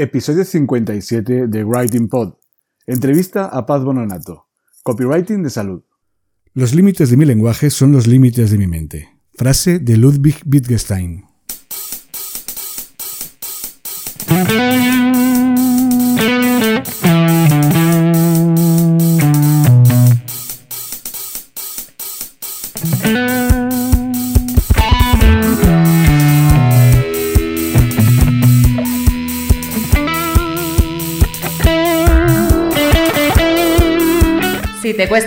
Episodio 57 de Writing Pod. Entrevista a Paz Bononato. Copywriting de salud. Los límites de mi lenguaje son los límites de mi mente. Frase de Ludwig Wittgenstein.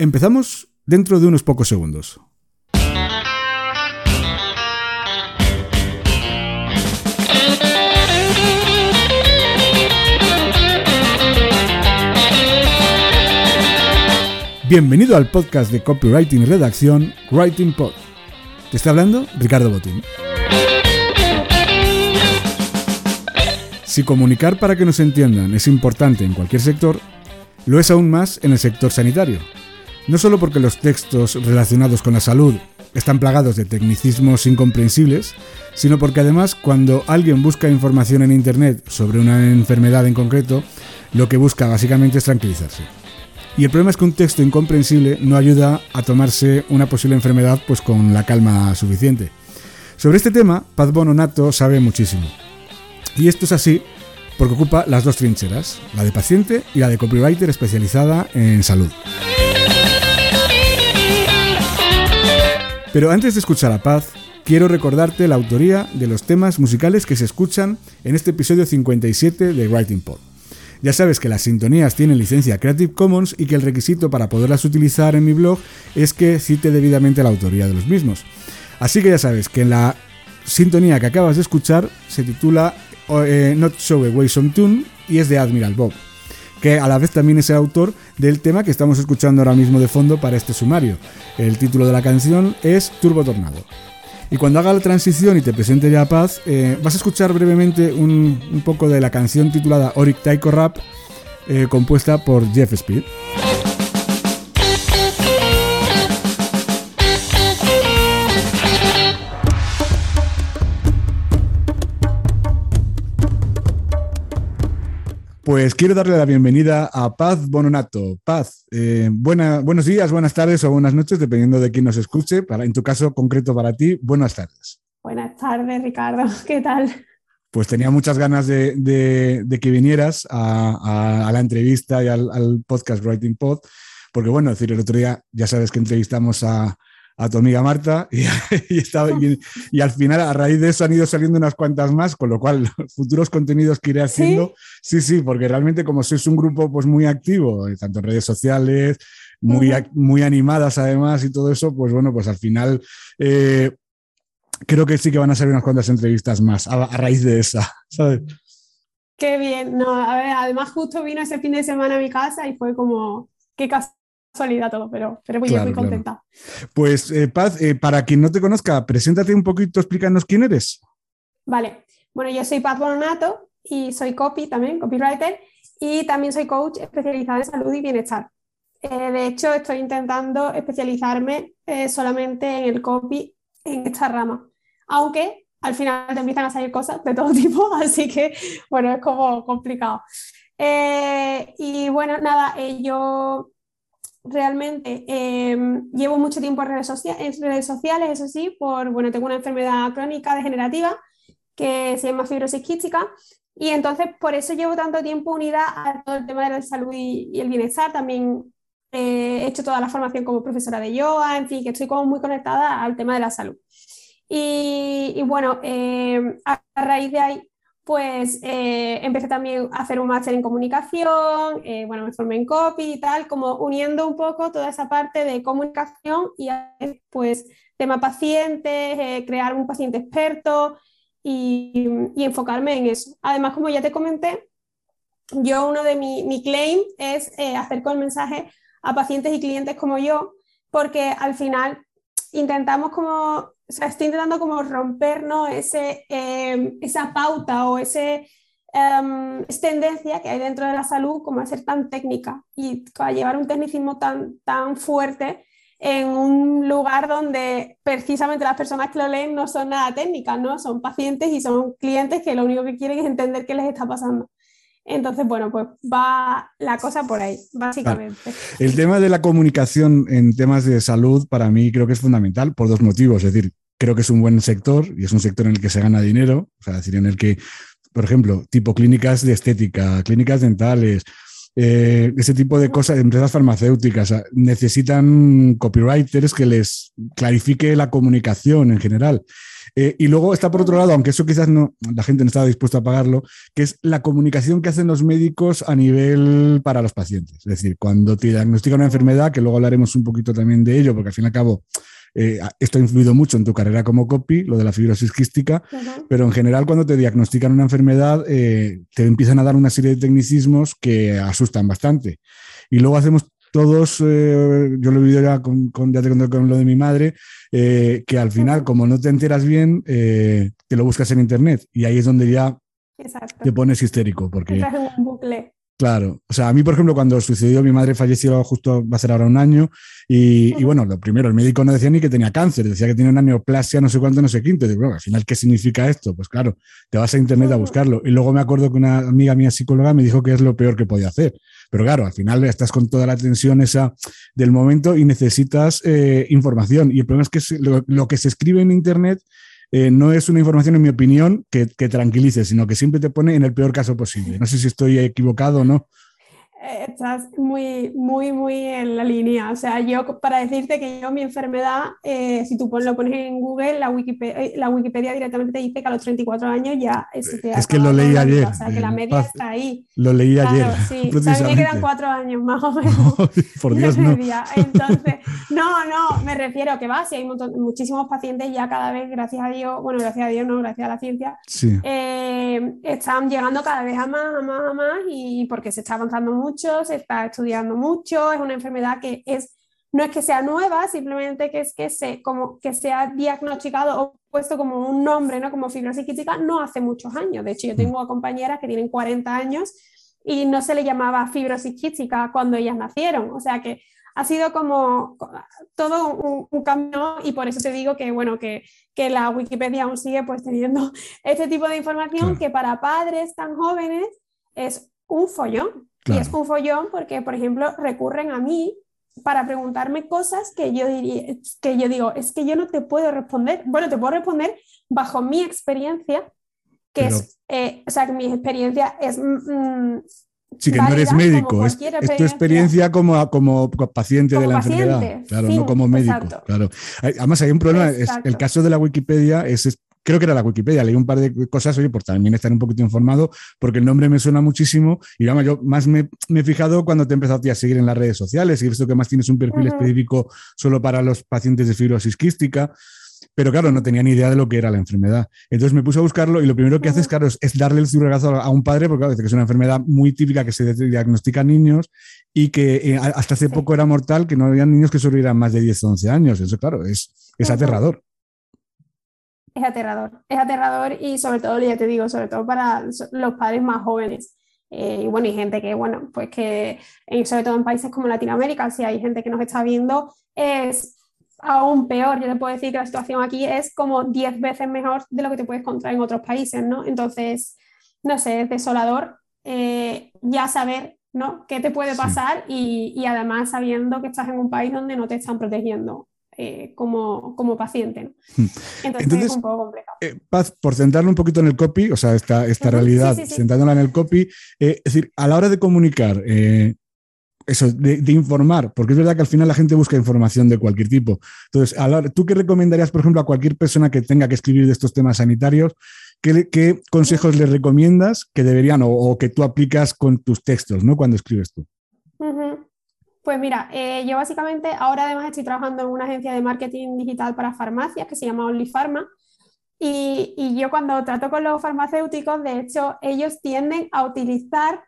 Empezamos dentro de unos pocos segundos. Bienvenido al podcast de copywriting y redacción Writing Pod. Te está hablando Ricardo Botín. Si comunicar para que nos entiendan es importante en cualquier sector, lo es aún más en el sector sanitario. No solo porque los textos relacionados con la salud están plagados de tecnicismos incomprensibles, sino porque además cuando alguien busca información en Internet sobre una enfermedad en concreto, lo que busca básicamente es tranquilizarse. Y el problema es que un texto incomprensible no ayuda a tomarse una posible enfermedad pues con la calma suficiente. Sobre este tema, Paz Bononato sabe muchísimo. Y esto es así porque ocupa las dos trincheras, la de paciente y la de copywriter especializada en salud. Pero antes de escuchar a Paz, quiero recordarte la autoría de los temas musicales que se escuchan en este episodio 57 de Writing Pod. Ya sabes que las sintonías tienen licencia Creative Commons y que el requisito para poderlas utilizar en mi blog es que cite debidamente la autoría de los mismos. Así que ya sabes que la sintonía que acabas de escuchar se titula eh, Not Show Away Some Tune y es de Admiral Bob, que a la vez también es el autor del tema que estamos escuchando ahora mismo de fondo para este sumario. El título de la canción es Turbo Tornado. Y cuando haga la transición y te presente ya Paz, eh, vas a escuchar brevemente un, poco de la canción titulada Oric Taiko Rap, eh, compuesta por Jeff Speed. Pues quiero darle la bienvenida a Paz Bononato. Paz, eh, buena, buenos días, buenas tardes o buenas noches, dependiendo de quién nos escuche. Para, en tu caso concreto para ti, buenas tardes. Buenas tardes, Ricardo. ¿Qué tal? Pues tenía muchas ganas de, de, de que vinieras a, a, a, la entrevista y al, al, podcast Writing Pod, porque bueno, decir, el otro día ya sabes que entrevistamos a, a tu amiga Marta y, y, estaba, y, y, al final a raíz de eso han ido saliendo unas cuantas más, con lo cual futuros contenidos que iré haciendo, sí, sí, sí porque realmente como sois un grupo pues muy activo, eh, tanto en redes sociales, muy, uh -huh. muy animadas además y todo eso, pues bueno, pues al final eh, creo que sí que van a salir unas cuantas entrevistas más a, a raíz de esa, ¿sabes? Qué bien, no, a ver, además justo vino ese fin de semana a mi casa y fue como, qué casualidad todo, pero, pero muy, claro, muy contenta. Claro. Pues eh, Paz, eh, para quien no te conozca, preséntate un poquito, explícanos quién eres. Vale, bueno, yo soy Paz Bononato y soy copy también, copywriter, y también soy coach especializada en salud y bienestar. Eh, de hecho, estoy intentando especializarme solamente en el copy en esta rama, aunque al final te empiezan a salir cosas de todo tipo, así que bueno, es como complicado. Eh, y bueno, nada, eh, yo realmente em, llevo mucho tiempo en redes, sociales, eso sí, por, bueno, tengo una enfermedad crónica degenerativa que se llama fibrosis quística y entonces por eso llevo tanto tiempo unida a todo el tema de la salud y, el bienestar. También eh, he hecho toda la formación como profesora de yoga, en fin, que estoy como muy conectada al tema de la salud. Y, bueno, em, a, raíz de ahí pues eh, empecé también a hacer un máster en comunicación, eh, bueno, me formé en copy y tal, como uniendo un poco toda esa parte de comunicación y pues tema pacientes, eh, crear un paciente experto y, enfocarme en eso. Además, como ya te comenté, yo uno de mi, mi claim es hacer con el mensaje a pacientes y clientes como yo, porque al final intentamos como o estoy intentando como romper ¿no? Ese, em, esa pauta o ese, um, tendencia que hay dentro de la salud como a ser tan técnica y llevar un tecnicismo tan, tan fuerte en un lugar donde precisamente las personas que lo leen no son nada técnicas, ¿no? Son pacientes y son clientes que lo único que quieren es entender qué les está pasando. Entonces, bueno, pues va la cosa por ahí, básicamente. El tema de la comunicación en temas de salud para mí creo que es fundamental por dos motivos. Es decir, creo que es un buen sector y es un sector en el que se gana dinero, o sea, decir, en el que, por ejemplo, tipo clínicas de estética, clínicas dentales, eh, ese tipo de cosas, empresas farmacéuticas, necesitan copywriters que les clarifique la comunicación en general. Eh, y luego está por otro lado, aunque eso quizás no, la gente no estaba dispuesta a pagarlo, que es la comunicación que hacen los médicos a nivel para los pacientes. Es decir, cuando te diagnostican una enfermedad, que luego hablaremos un poquito también de ello, porque al fin y al cabo eh, esto ha influido mucho en tu carrera como copy, lo de la fibrosis quística, pero en general cuando te diagnostican una enfermedad eh, te empiezan a dar una serie de tecnicismos que asustan bastante. Y luego hacemos todos, eh, yo lo he vivido ya con, ya te conté con lo de mi madre, que al final, como no te enteras bien, te lo buscas en internet y ahí es donde ya te pones histérico. Porque, Estás en un bucle. Claro, o sea, a mí, por ejemplo, cuando sucedió, mi madre falleció justo, va a ser ahora un año, y, bueno, lo primero, el médico no decía ni que tenía cáncer, decía que tenía una neoplasia, no sé cuánto, no sé quinto. Y digo, bueno, al final, ¿qué significa esto? Pues claro, te vas a internet a buscarlo. Y luego me acuerdo que una amiga mía psicóloga me dijo que es lo peor que podía hacer. Pero claro, al final estás con toda la tensión esa del momento y necesitas eh, información. Y el problema es que lo que se escribe en internet eh, no es una información, en mi opinión, que, que, tranquilice, sino que siempre te pone en el peor caso posible. No sé si estoy equivocado o no. Eh, estás muy, muy, muy en la línea. O sea, yo para decirte que yo mi enfermedad, eh, si tú lo pones en Google, la Wikipedia, eh, la Wikipedia directamente te dice que a los 34 años ya es Es que lo leí ayer. O sea, que la media está ahí. Lo leí ayer. Sí, o sea, me quedan cuatro años más o menos. por Dios, no. Entonces, no, no, me refiero a que va, si hay muchísimos pacientes ya cada vez, gracias a Dios, bueno, gracias a Dios, no, gracias a la ciencia, están llegando cada vez a más, a más, a más, y porque se está avanzando mucho se está estudiando mucho, es una enfermedad que es, no es que sea nueva, simplemente que es que se, como que se ha diagnosticado o puesto como un nombre, ¿no? Como fibrosis quística, no hace muchos años. De hecho, yo tengo compañeras que tienen 40 años y no se le llamaba fibrosis quística cuando ellas nacieron. O sea que ha sido como todo un, cambio y por eso te digo que, bueno, que, que, la Wikipedia aún sigue pues teniendo este tipo de información que para padres tan jóvenes es un follón. Y es un follón porque, por ejemplo, recurren a mí para preguntarme cosas que yo diría, que yo digo, es que yo no te puedo responder. Bueno, te puedo responder bajo mi experiencia, que es, eh, o sea, que mi experiencia es... Mm, sí, que no eres médico, es, tu experiencia como, como paciente de la enfermedad, claro, no como médico. Claro. Además, hay un problema, es, el caso de la Wikipedia es creo que era la Wikipedia, leí un par de cosas, oye, por también estar un poquito informado, porque el nombre me suena muchísimo y vamos, yo más me, he fijado cuando te he empezado a seguir en las redes sociales y he visto que más tienes un perfil específico solo para los pacientes de fibrosis quística. Pero claro, no tenía ni idea de lo que era la enfermedad. Entonces me puse a buscarlo y lo primero que haces, claro, es, darle el zurragazo a un padre, porque claro, es una enfermedad muy típica que se diagnostica en niños y que eh, hasta hace poco era mortal, que no había niños que sobrevivieran más de 10 o 11 años. Eso, claro, es, es aterrador es aterrador. Es aterrador y sobre todo, ya te digo, sobre todo para los padres más jóvenes. Eh, y bueno, y gente que, bueno, pues que sobre todo en países como Latinoamérica, si hay gente que nos está viendo, es aún peor. Yo te puedo decir que la situación aquí es como 10 veces mejor de lo que te puedes encontrar en otros países, ¿no? Entonces, no sé, es desolador eh, ya saber ¿no? ¿Qué te puede pasar? Y, además sabiendo que estás en un país donde no te están protegiendo eh, como, como, paciente. ¿no? Hmm. Entonces, es un poco complicado. Eh, Paz, por centrarlo un poquito en el copy, o sea, esta, esta realidad, centrándola en el copy, eh, es decir, a la hora de comunicar, eso, de, informar, porque es verdad que al final la gente busca información de cualquier tipo. Entonces, ¿tú qué recomendarías, por ejemplo, a cualquier persona que tenga que escribir de estos temas sanitarios? ¿Qué, consejos le recomiendas que deberían o, que tú aplicas con tus textos, ¿no? Cuando escribes tú. Pues mira, eh, yo básicamente ahora además estoy trabajando en una agencia de marketing digital para farmacias que se llama OnlyPharma. Y, yo cuando trato con los farmacéuticos, de hecho, ellos tienden a utilizar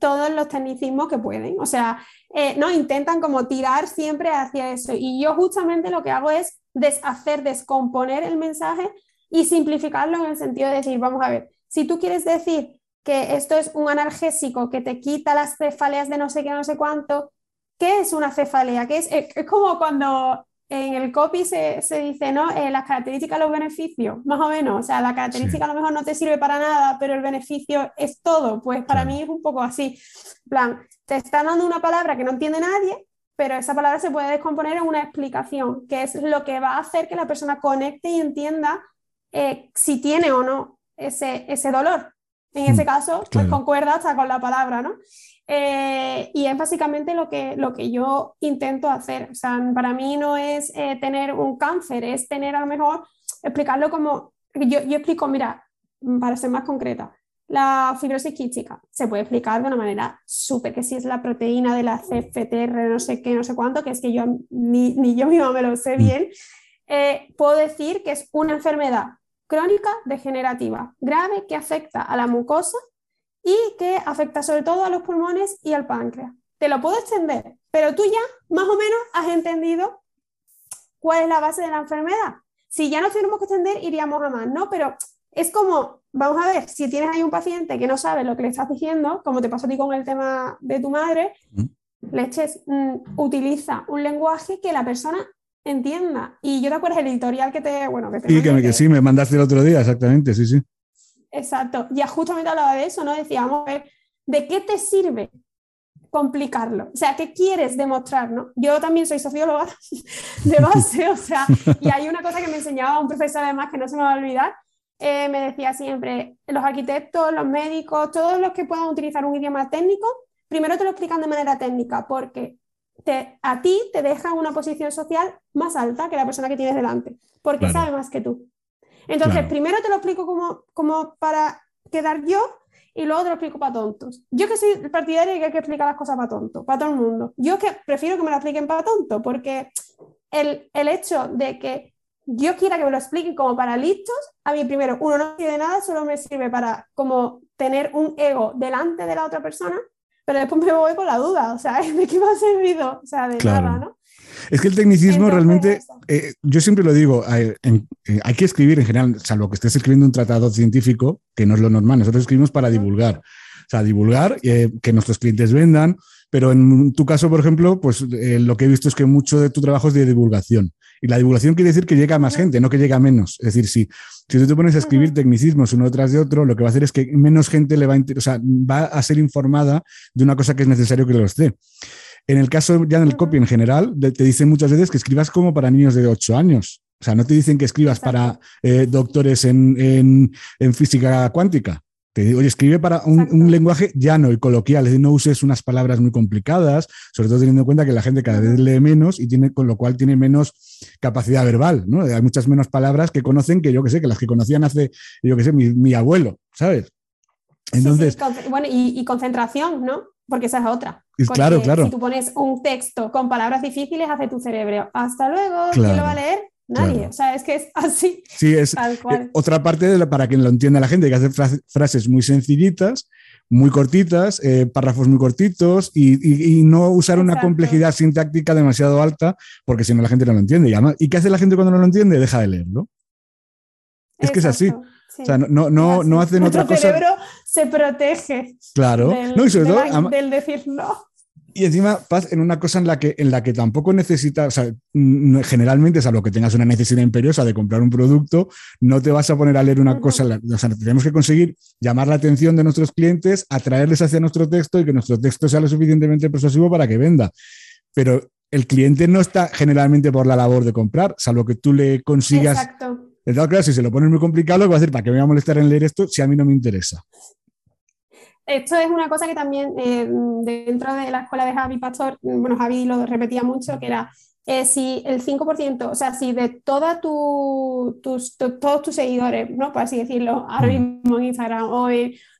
todos los tecnicismos que pueden. O sea, eh, no intentan como tirar siempre hacia eso. Y yo justamente lo que hago es deshacer, descomponer el mensaje y simplificarlo en el sentido de decir, vamos a ver, si tú quieres decir que esto es un analgésico que te quita las cefaleas de no sé qué, no sé cuánto, ¿qué es una cefalea? ¿Qué es? es como cuando en el copy se, dice, ¿no? Eh, las características, los beneficios, más o menos. O sea, la característica a lo mejor no te sirve para nada, pero el beneficio es todo. Pues para mí es un poco así. plan, te están dando una palabra que no entiende nadie, pero esa palabra se puede descomponer en una explicación, que es lo que va a hacer que la persona conecte y entienda eh, si tiene o no ese, ese dolor. En ese mm, caso, pues concuerda hasta con la palabra, ¿no? Eh, y es básicamente lo que, lo que yo intento hacer. O sea, para mí no es eh, tener un cáncer, es tener a lo mejor, explicarlo como, yo, yo explico, mira, para ser más concreta, la fibrosis quística se puede explicar de una manera súper, que si es la proteína de la CFTR, no sé qué, no sé cuánto, que es que yo ni, ni yo misma me lo sé mm. bien, eh, puedo decir que es una enfermedad crónica degenerativa grave que afecta a la mucosa y que afecta sobre todo a los pulmones y al páncreas. Te lo puedo extender, pero tú ya más o menos has entendido cuál es la base de la enfermedad. Si ya no tenemos que extender, iríamos a más, ¿no? Pero es como, vamos a ver, si tienes ahí un paciente que no sabe lo que le estás diciendo, como te pasó a ti con el tema de tu madre, leches, mm, utiliza un lenguaje que la persona entienda. Y yo te acuerdo el editorial que te, bueno, que te sí, que, que, sí, me mandaste el otro día, exactamente, sí, sí. Exacto. Ya justamente hablaba de eso, ¿no? Decíamos, ¿de qué te sirve complicarlo? O sea, ¿qué quieres demostrar, no? Yo también soy socióloga de base, o sea, y hay una cosa que me enseñaba un profesor además que no se me va a olvidar, eh, me decía siempre, los arquitectos, los médicos, todos los que puedan utilizar un idioma técnico, primero te lo explican de manera técnica, porque te, a ti te deja una posición social más alta que la persona que tienes delante, porque sabe más que tú. Entonces, primero te lo explico como, como para quedar yo y luego te lo explico para tontos. Yo que soy partidaria de que hay que explicar las cosas para tontos, para todo el mundo. Yo que prefiero que me lo expliquen para tontos, porque el, el, hecho de que yo quiera que me lo expliquen como para listos, a mí primero, uno no sirve de nada, solo me sirve para como tener un ego delante de la otra persona, pero después me voy con la duda, o sea, ¿de qué me ha servido? O sea, de nada, ¿no? Es que el tecnicismo realmente, eh, yo siempre lo digo, hay, eh, hay, que escribir en general, salvo que estés escribiendo un tratado científico, que no es lo normal, nosotros escribimos para divulgar, o sea, divulgar, eh, que nuestros clientes vendan, pero en tu caso, por ejemplo, pues lo que he visto es que mucho de tu trabajo es de divulgación. Y la divulgación quiere decir que llega a más gente, no que llega a menos. Es decir, si, si tú te pones a escribir tecnicismos uno tras de otro, lo que va a hacer es que menos gente le va a, o sea, va a ser informada de una cosa que es necesario que lo esté. En el caso ya en el copy en general, te dicen muchas veces que escribas como para niños de 8 años. O sea, no te dicen que escribas para eh, doctores en, física cuántica. Te digo, oye, escribe para un, lenguaje llano y coloquial, es decir, no uses unas palabras muy complicadas, sobre todo teniendo en cuenta que la gente cada vez lee menos y tiene, con lo cual tiene menos capacidad verbal, ¿no? Hay muchas menos palabras que conocen que yo que sé, que las que conocían hace, yo que sé, mi, abuelo, ¿sabes? Entonces, bueno, y, concentración, ¿no? Porque esa es otra. claro, claro. Si tú pones un texto con palabras difíciles, hace tu cerebro. Hasta luego, ¿quién lo va a leer? Nadie. O sea, es que es así. Sí, es eh, otra parte de para que lo entienda la gente, hay que hacer frases muy sencillitas, muy cortitas, eh, párrafos muy cortitos y, no usar una complejidad sintáctica demasiado alta, porque si no la gente no lo entiende. Y, ¿y qué hace la gente cuando no lo entiende? Deja de leerlo. Es que es así. O sea, no, no, no hacen otra cosa. cerebro se protege. Claro. Del, no, y sobre todo, del decir no. Y encima, Paz, en una cosa en la que, en la que tampoco necesitas, o sea, generalmente, lo que tengas una necesidad imperiosa de comprar un producto, no te vas a poner a leer una cosa. O sea, tenemos que conseguir llamar la atención de nuestros clientes, atraerles hacia nuestro texto y que nuestro texto sea lo suficientemente persuasivo para que venda. Pero el cliente no está generalmente por la labor de comprar, salvo que tú le consigas. Exacto. Entonces, claro, si se lo pones muy complicado, lo que va a decir, ¿para qué me voy a molestar en leer esto si a mí no me interesa? Esto es una cosa que también eh, dentro de la escuela de Javi Pastor, bueno, Javi lo repetía mucho, que era eh, si el 5%, o sea, si de toda tus, todos tus seguidores, ¿no? Por así decirlo, ahora mm. mismo en Instagram o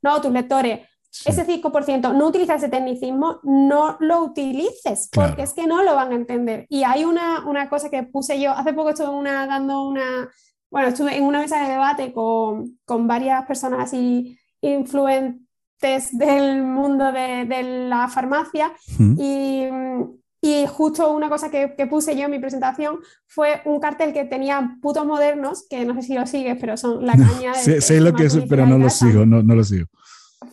no, tus lectores, ese 5% no utiliza ese tecnicismo, no lo utilices, porque es que no lo van a entender. Y hay una, una cosa que puse yo, hace poco estuve una, dando una, bueno, estuve en una mesa de debate con, con varias personas así influentes del mundo de, de la farmacia y, y, justo una cosa que, que, puse yo en mi presentación fue un cartel que tenía putos modernos, que no sé si lo sigues, pero son la caña de... sé, lo que es, pero no lo sigo, no, no lo sigo.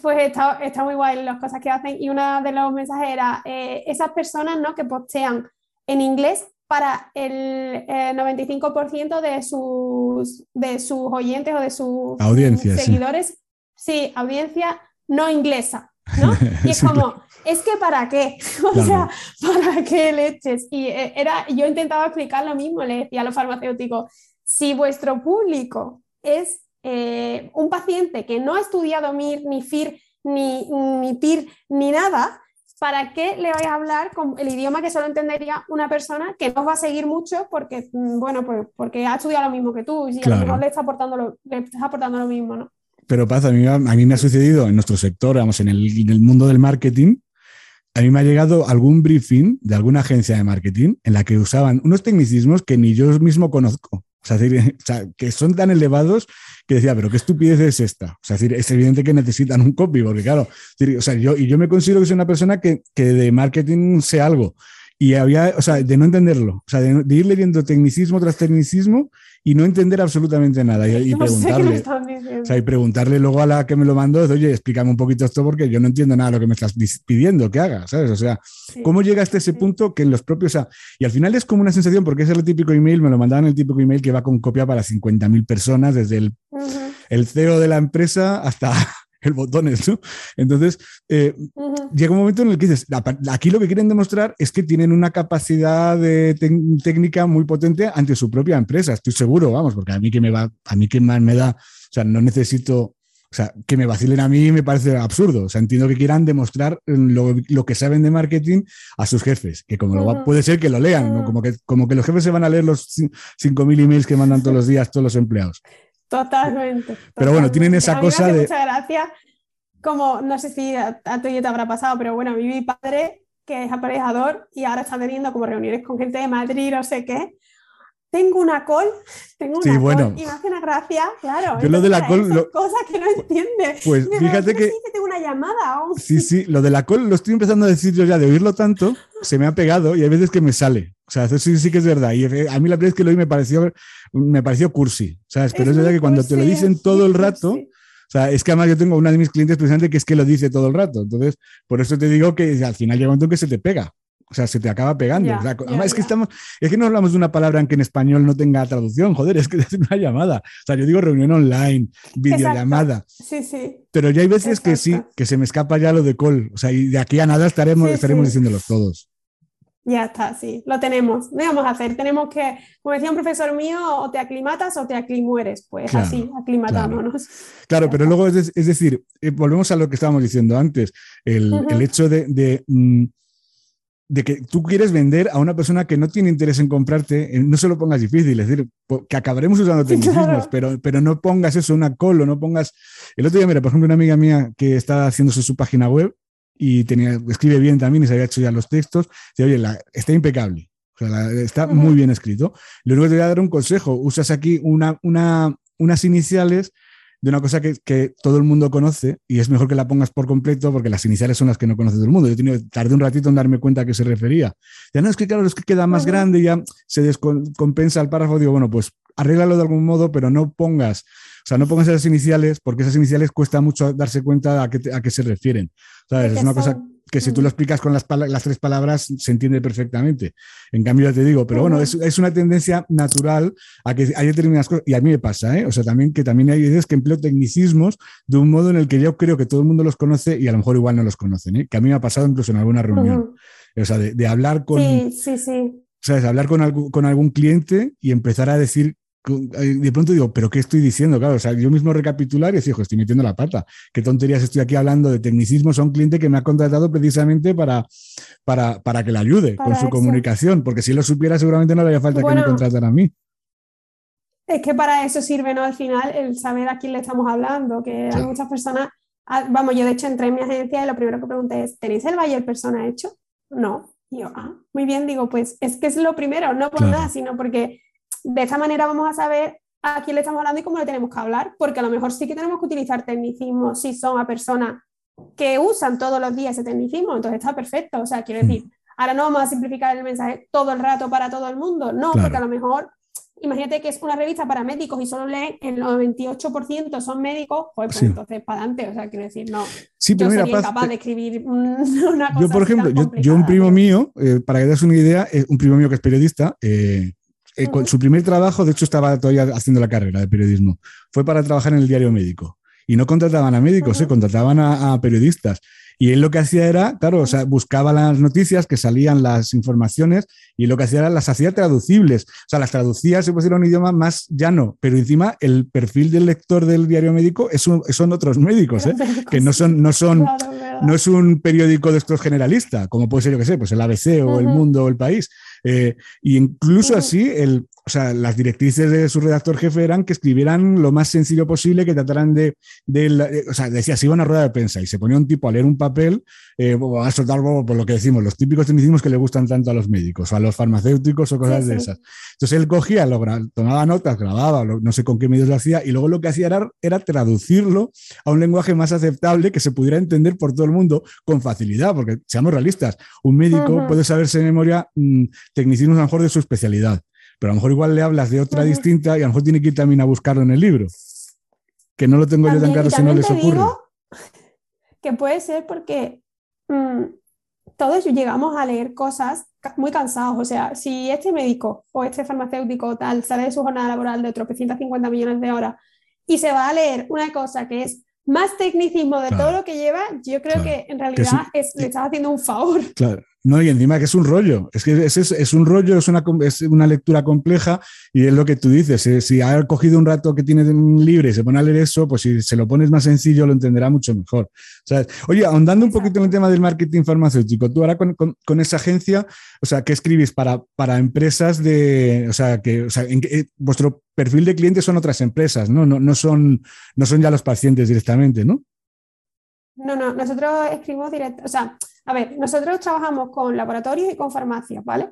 Pues está, está, muy guay las cosas que hacen y uno de los mensajes era eh, esas personas ¿no? que postean en inglés para el 95% de sus, de sus oyentes o de sus audiencia, seguidores. sí, audiencia no inglesa, ¿no? Y es como, es que para qué, o sea, ¿para qué leches? Y eh, era, yo intentaba explicar lo mismo, le decía a los farmacéuticos, si vuestro público es eh, un paciente que no ha estudiado MIR, ni FIR, ni, ni PIR, ni nada, ¿para qué le vais a hablar con el idioma que solo entendería una persona que no va a seguir mucho porque, mm, bueno, pues, porque ha estudiado lo mismo que tú y a lo mejor le está aportando lo, le está aportando lo mismo, ¿no? Pero Paz, a mí, a mí me ha sucedido en nuestro sector, vamos, en el, mundo del marketing, a mí me ha llegado algún briefing de alguna agencia de marketing en la que usaban unos tecnicismos que ni yo mismo conozco. O sea, que son tan elevados que decía, pero qué estupidez es esta. O sea, decir, es evidente que necesitan un copy, porque claro, o sea, yo, y yo me considero que soy una persona que, que de marketing sé algo. Y había, o sea, de no entenderlo, o sea, de, de ir leyendo tecnicismo tras tecnicismo y no entender absolutamente nada y, preguntarle. o sea, y preguntarle luego a la que me lo mandó, oye, explícame un poquito esto porque yo no entiendo nada de lo que me estás pidiendo que haga, ¿sabes? O sea, ¿cómo llega hasta ese punto que en los propios... O sea, y al final es como una sensación, porque es el típico email, me lo mandaban el típico email que va con copia para 50.000 personas, desde el, el CEO de la empresa hasta el botón eso. Entonces, eh, llega un momento en el que dices, aquí lo que quieren demostrar es que tienen una capacidad de técnica muy potente ante su propia empresa, estoy seguro, vamos, porque a mí que me va, a mí que más me da, o sea, no necesito, o sea, que me vacilen a mí me parece absurdo, o sea, entiendo que quieran demostrar lo, que saben de marketing a sus jefes, que como lo, puede ser que lo lean, como, que, como que los jefes se van a leer los 5.000 emails que mandan todos los días todos los empleados. Totalmente. Pero bueno, tienen esa cosa de. Muchas gracias. Como, no sé si a, a ti te habrá pasado, pero bueno, mi padre, que es aparejador y ahora está teniendo como reuniones con gente de Madrid, no sé qué. Tengo una call, tengo una call y me hace una gracia, claro. Yo lo de la call. Lo... Cosas que no entiende. Pues fíjate que. Sí, que tengo una llamada. Sí, sí, lo de la call lo estoy empezando a decir yo ya, de oírlo tanto, se me ha pegado y hay veces que me sale. O sea, eso sí, sí que es verdad. Y eh, a mí la primera vez que lo oí me pareció, me pareció cursi, ¿sabes? Pero es, verdad que cuando te lo dicen todo el rato, o sea, es que además yo tengo una de mis clientes precisamente que es que lo dice todo el rato. Entonces, por eso te digo que al final llega un momento que se te pega. O sea, se te acaba pegando. es que estamos, es que no hablamos de una palabra en que en español no tenga traducción, joder, es que es una llamada. O sea, yo digo reunión online, videollamada. Sí, sí. Pero ya hay veces que sí, que se me escapa ya lo de call. O sea, y de aquí a nada estaremos, estaremos diciéndolo todos. Ya está, sí, lo tenemos. ¿Qué vamos a hacer? Tenemos que, como decía un profesor mío, o te aclimatas o te aclimueres. Pues así, aclimatámonos. Claro, pero luego es, decir, eh, volvemos a lo que estábamos diciendo antes, el, hecho de, mm, de, que tú quieres vender a una persona que no tiene interés en comprarte, eh, no se lo pongas difícil, es decir, que acabaremos usando tecnicismos, pero, pero no pongas eso, una colo, no pongas... El otro día, mira, por ejemplo, una amiga mía que está haciéndose su página web, y tenía, escribe bien también y se había hecho ya los textos. Dice, oye, está impecable. está muy bien escrito. Lo único que te voy a dar un consejo. Usas aquí una, una, unas iniciales de una cosa que, que, todo el mundo conoce y es mejor que la pongas por completo porque las iniciales son las que no conoce todo el mundo. Yo tenido, tardé un ratito en darme cuenta a qué se refería. Ya no, es que claro, es que queda más grande y ya se descompensa el párrafo. Digo, bueno, pues arréglalo de algún modo, pero no pongas o sea, no pongas esas iniciales porque esas iniciales cuesta mucho darse cuenta a qué, a qué se refieren. ¿Sabes? Es una cosa que si tú lo explicas con las, las, tres palabras se entiende perfectamente. En cambio, ya te digo, pero bueno, es, es, una tendencia natural a que hay determinadas cosas, y a mí me pasa, ¿eh? o sea, también que también hay veces que empleo tecnicismos de un modo en el que yo creo que todo el mundo los conoce y a lo mejor igual no los conocen, ¿eh? que a mí me ha pasado incluso en alguna reunión. O sea, de, de, hablar con... Sí, sí, sí. ¿sabes? Hablar con, con algún cliente y empezar a decir de pronto digo, ¿pero qué estoy diciendo? Claro, o sea, yo mismo recapitular y decir, estoy metiendo la pata. ¿Qué tonterías estoy aquí hablando de tecnicismo? a un cliente que me ha contratado precisamente para, para, para que le ayude con su comunicación, porque si lo supiera seguramente no le haría falta que me contratara a mí. Es que para eso sirve, ¿no? Al final, el saber a quién le estamos hablando, que hay muchas personas, ah, vamos, yo de hecho entré en mi agencia y lo primero que pregunté es, ¿tenéis el Bayer Persona hecho? No. Y yo, ah, muy bien, digo, pues es que es lo primero, no por nada, sino porque de esta manera vamos a saber a quién le estamos hablando y cómo le tenemos que hablar, porque a lo mejor sí que tenemos que utilizar tecnicismo si son a personas que usan todos los días ese tecnicismo, entonces está perfecto. O sea, quiero decir, ahora no vamos a simplificar el mensaje todo el rato para todo el mundo, no, porque a lo mejor, imagínate que es una revista para médicos y solo leen el 98% son médicos, pues, pues entonces para adelante, o sea, quiero decir, no. Sí, pero yo mira, sería incapaz de escribir una cosa Yo, por ejemplo, yo, yo, un primo mío, eh, para que te des una idea, eh, un primo mío que es periodista, eh, eh, con su primer trabajo, de hecho estaba todavía haciendo la carrera de periodismo, fue para trabajar en el diario médico. Y no contrataban a médicos, se contrataban a, periodistas. Y él lo que hacía era, claro, o sea, buscaba las noticias que salían, las informaciones, y lo que hacía era las hacía traducibles. O sea, las traducía, se pusiera un idioma más llano, pero encima el perfil del lector del diario médico es son otros médicos, ¿eh? que no son, no son, no es un periódico de estos generalistas, como puede ser, yo que sé, pues el ABC o El Mundo o El País, eh, y incluso así, el, o sea, las directrices de su redactor jefe eran que escribieran lo más sencillo posible, que trataran de, de, o sea, decía, si iba a una rueda de prensa y se ponía un tipo a leer un papel, eh, a soltar por lo que decimos, los típicos tecnicismos que le gustan tanto a los médicos o a los farmacéuticos o cosas de esas. Entonces él cogía, lo, tomaba notas, grababa, no sé con qué medios lo hacía, y luego lo que hacía era, era traducirlo a un lenguaje más aceptable que se pudiera entender por todo el mundo con facilidad, porque seamos realistas, un médico puede saberse de memoria mm, tecnicismos a lo mejor de su especialidad, pero a lo mejor igual le hablas de otra distinta y a lo mejor tiene que ir también a buscarlo en el libro. Que no lo tengo yo tan claro si no les ocurre. Que puede ser porque mm, todos llegamos a leer cosas muy cansados. O sea, si este médico o este farmacéutico tal sale de su jornada laboral de otros 150 millones de horas y se va a leer una cosa que es más tecnicismo de todo lo que lleva, yo creo que en realidad le estás haciendo un favor. Claro, no, y encima que es un rollo, es que es, es, un rollo, es una, es una lectura compleja y es lo que tú dices, eh, si ha cogido un rato que tiene libre y se pone a leer eso, pues si se lo pones más sencillo lo entenderá mucho mejor. Oye, ahondando un poquito en el tema del marketing farmacéutico, tú ahora con, con, esa agencia, o sea, ¿qué escribís para, para empresas de, o sea, que, o sea, eh, vuestro perfil de clientes son otras empresas, ¿no? No, no, son, no son ya los pacientes directamente, ¿no? No, no, nosotros escribimos directo, o sea, a ver, nosotros trabajamos con laboratorios y con farmacias, ¿vale?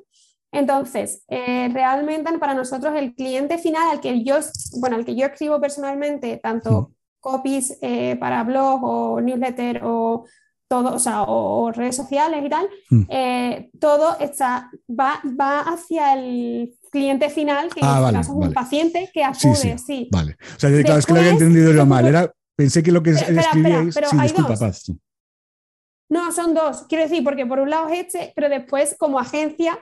Entonces, eh, realmente para nosotros el cliente final al que yo, bueno, al que yo escribo personalmente, tanto copies eh, para blog o newsletter o todo, o sea, o, redes sociales y tal, eh, todo está, va, va hacia el cliente final, que ah, en este caso es un paciente que acude, sí, Vale. O sea, claro, es que lo había entendido yo mal. Era, pensé que lo que escribíais. sí, disculpa, paz. No, son dos. Quiero decir, porque por un lado es este, pero después como agencia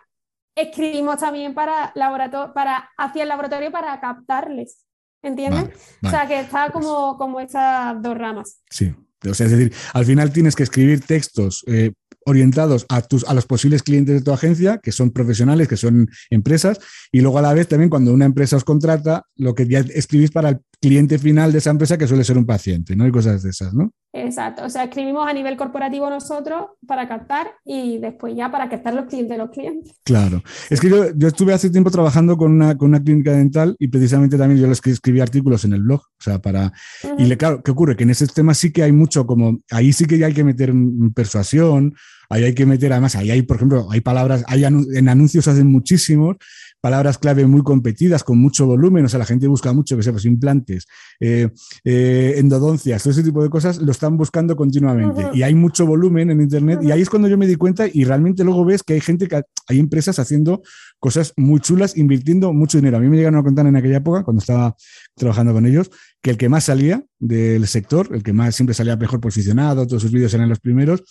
escribimos también para, laboratorio, para hacia el laboratorio para captarles. ¿Entiendes? O sea, que está como, como esas dos ramas. Sí. O sea, es decir, al final tienes que escribir textos eh, orientados a, tus, a los posibles clientes de tu agencia, que son profesionales, que son empresas, y luego a la vez también cuando una empresa os contrata, lo que ya escribís para el cliente final de esa empresa, que suele ser un paciente, ¿no? hay cosas de esas, ¿no? Exacto, o sea, escribimos a nivel corporativo nosotros para captar y después ya para captar los clientes de los clientes. Claro, es que yo, estuve hace tiempo trabajando con una, con una clínica dental y precisamente también yo les escribí artículos en el blog, o sea, para... Y le, claro, ¿qué ocurre? Que en ese tema sí que hay mucho como, ahí sí que ya hay que meter persuasión, ahí hay que meter, además, ahí hay, por ejemplo, hay palabras, hay en anuncios hacen muchísimos, palabras clave muy competidas, con mucho volumen, o sea, la gente busca mucho, que sepas, implantes, eh, eh, endodoncias, todo ese tipo de cosas, lo están buscando continuamente. Y hay mucho volumen en Internet, y ahí es cuando yo me di cuenta y realmente luego ves que hay gente, que hay empresas haciendo cosas muy chulas, invirtiendo mucho dinero. A mí me llegaron a contar en aquella época, cuando estaba trabajando con ellos, que el que más salía del sector, el que más siempre salía mejor posicionado, todos sus vídeos eran los primeros,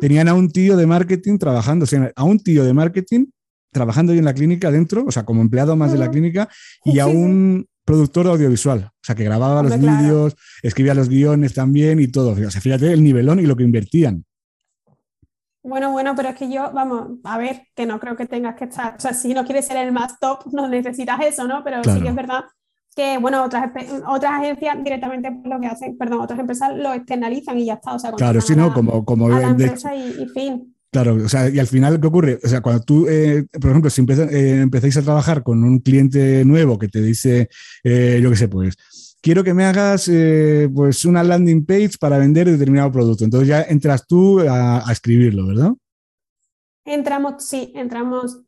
tenían a un tío de marketing trabajando, o sea, a un tío de marketing trabajando ahí en la clínica dentro, o sea, como empleado más de la clínica, y a un productor audiovisual, o sea, que grababa los vídeos, escribía los guiones también y todo. O sea, fíjate el nivelón y lo que invertían. Bueno, bueno, pero es que yo, vamos, a ver, que no creo que tengas que estar, o sea, si no quieres ser el más top, no necesitas eso, ¿no? Pero sí que es verdad que, bueno, otras, otras agencias directamente lo que hacen, perdón, otras empresas lo externalizan y ya está, o sea, claro, sí, no, como, como la empresa y, fin. Claro, o sea, y al final, ¿qué ocurre? O sea, cuando tú, eh, por ejemplo, si eh, empezáis a trabajar con un cliente nuevo que te dice, eh, yo qué sé, pues, quiero que me hagas pues una landing page para vender determinado producto. Entonces ya entras tú a escribirlo, ¿verdad? Entramos, sí, entramos,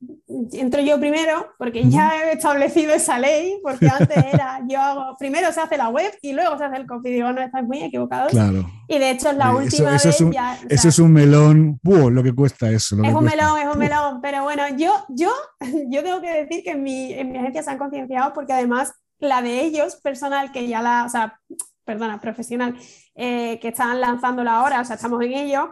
entro yo primero porque ya he establecido esa ley, porque antes era, yo hago, primero se hace la web y luego se hace el copy, digo, no, estáis muy equivocados. Claro. Y de hecho es la última eso, vez es un, ya, Eso es un melón, lo que cuesta eso. es un melón, es un melón, pero bueno, yo, yo, yo tengo que decir que en mi, en mi agencia se han concienciado porque además la de ellos, personal, que ya la, o sea, perdona, profesional, eh, que están lanzándola ahora, o sea, estamos en ello,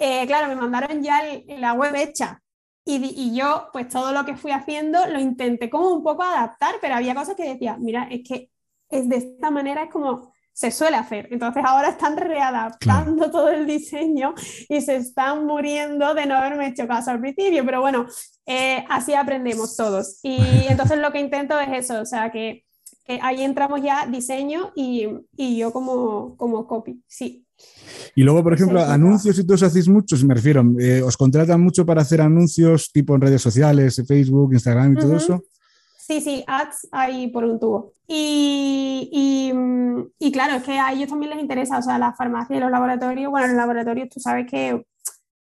eh, claro, me mandaron ya la web hecha. Y, yo, pues todo lo que fui haciendo lo intenté como un poco adaptar, pero había cosas que decía, mira, es que es de esta manera es como se suele hacer. Entonces ahora están readaptando todo el diseño y se están muriendo de no haberme hecho caso al principio, pero bueno, eh, así aprendemos todos. Y entonces lo que intento es eso, o sea, que, ahí entramos ya diseño y, y yo como, como copy, sí. Y luego, por ejemplo, anuncios y todo eso hacéis muchos, me refiero, eh, ¿os contratan mucho para hacer anuncios tipo en redes sociales, Facebook, Instagram y todo eso? Sí, sí, ads hay por un tubo. Y, y, claro, es que a ellos también les interesa, o sea, la farmacia y los laboratorios, bueno, los laboratorios tú sabes que,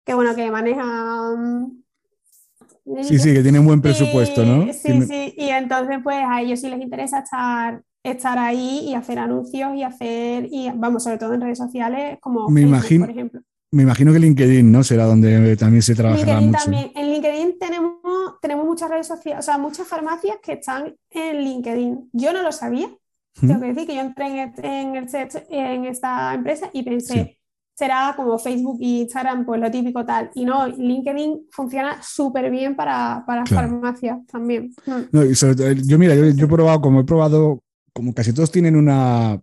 que bueno, que manejan... Sí, sí, que tienen buen presupuesto, ¿no? Sí, sí, y entonces pues a ellos sí les interesa estar estar ahí y hacer anuncios y hacer, y vamos, sobre todo en redes sociales como me imagino, por ejemplo. Me imagino que LinkedIn, ¿no? Será donde también se trabajará LinkedIn mucho. También. En LinkedIn tenemos, tenemos muchas redes sociales, o sea, muchas farmacias que están en LinkedIn. Yo no lo sabía. Tengo que decir que yo entré en, el, en, esta empresa y pensé, será como Facebook y Instagram, pues lo típico tal. Y no, LinkedIn funciona súper bien para, para farmacias también. No, y sobre yo, mira, yo, yo, he probado, como he probado como casi todos tienen una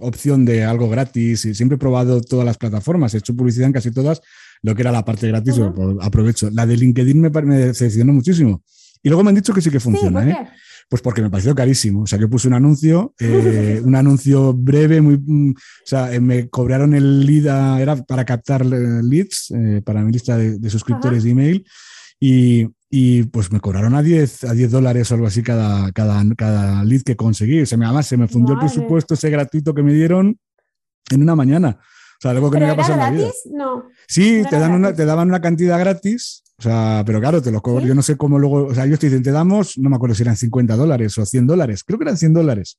opción de algo gratis y siempre he probado todas las plataformas, he hecho publicidad en casi todas, lo que era la parte gratis, aprovecho. La de LinkedIn me, me, decepcionó muchísimo. Y luego me han dicho que sí que funciona, ¿eh? Pues porque me pareció carísimo. O sea, yo puse un anuncio, eh, un anuncio breve, muy, mm, o sea, eh, me cobraron el lead, era para captar leads para mi lista de, suscriptores de email. Y, y pues me cobraron a 10, a 10 dólares o algo así cada, cada, cada lead que conseguí. Se me, además se me fundió el presupuesto ese gratuito que me dieron en una mañana. O sea, algo que no me había pasado en la vida. No. Sí, te, dan una, te daban una cantidad gratis, o sea, pero claro, te lo cobro. Yo no sé cómo luego, o sea, ellos te dicen, te damos, no me acuerdo si eran 50 dólares o 100 dólares, creo que eran 100 dólares.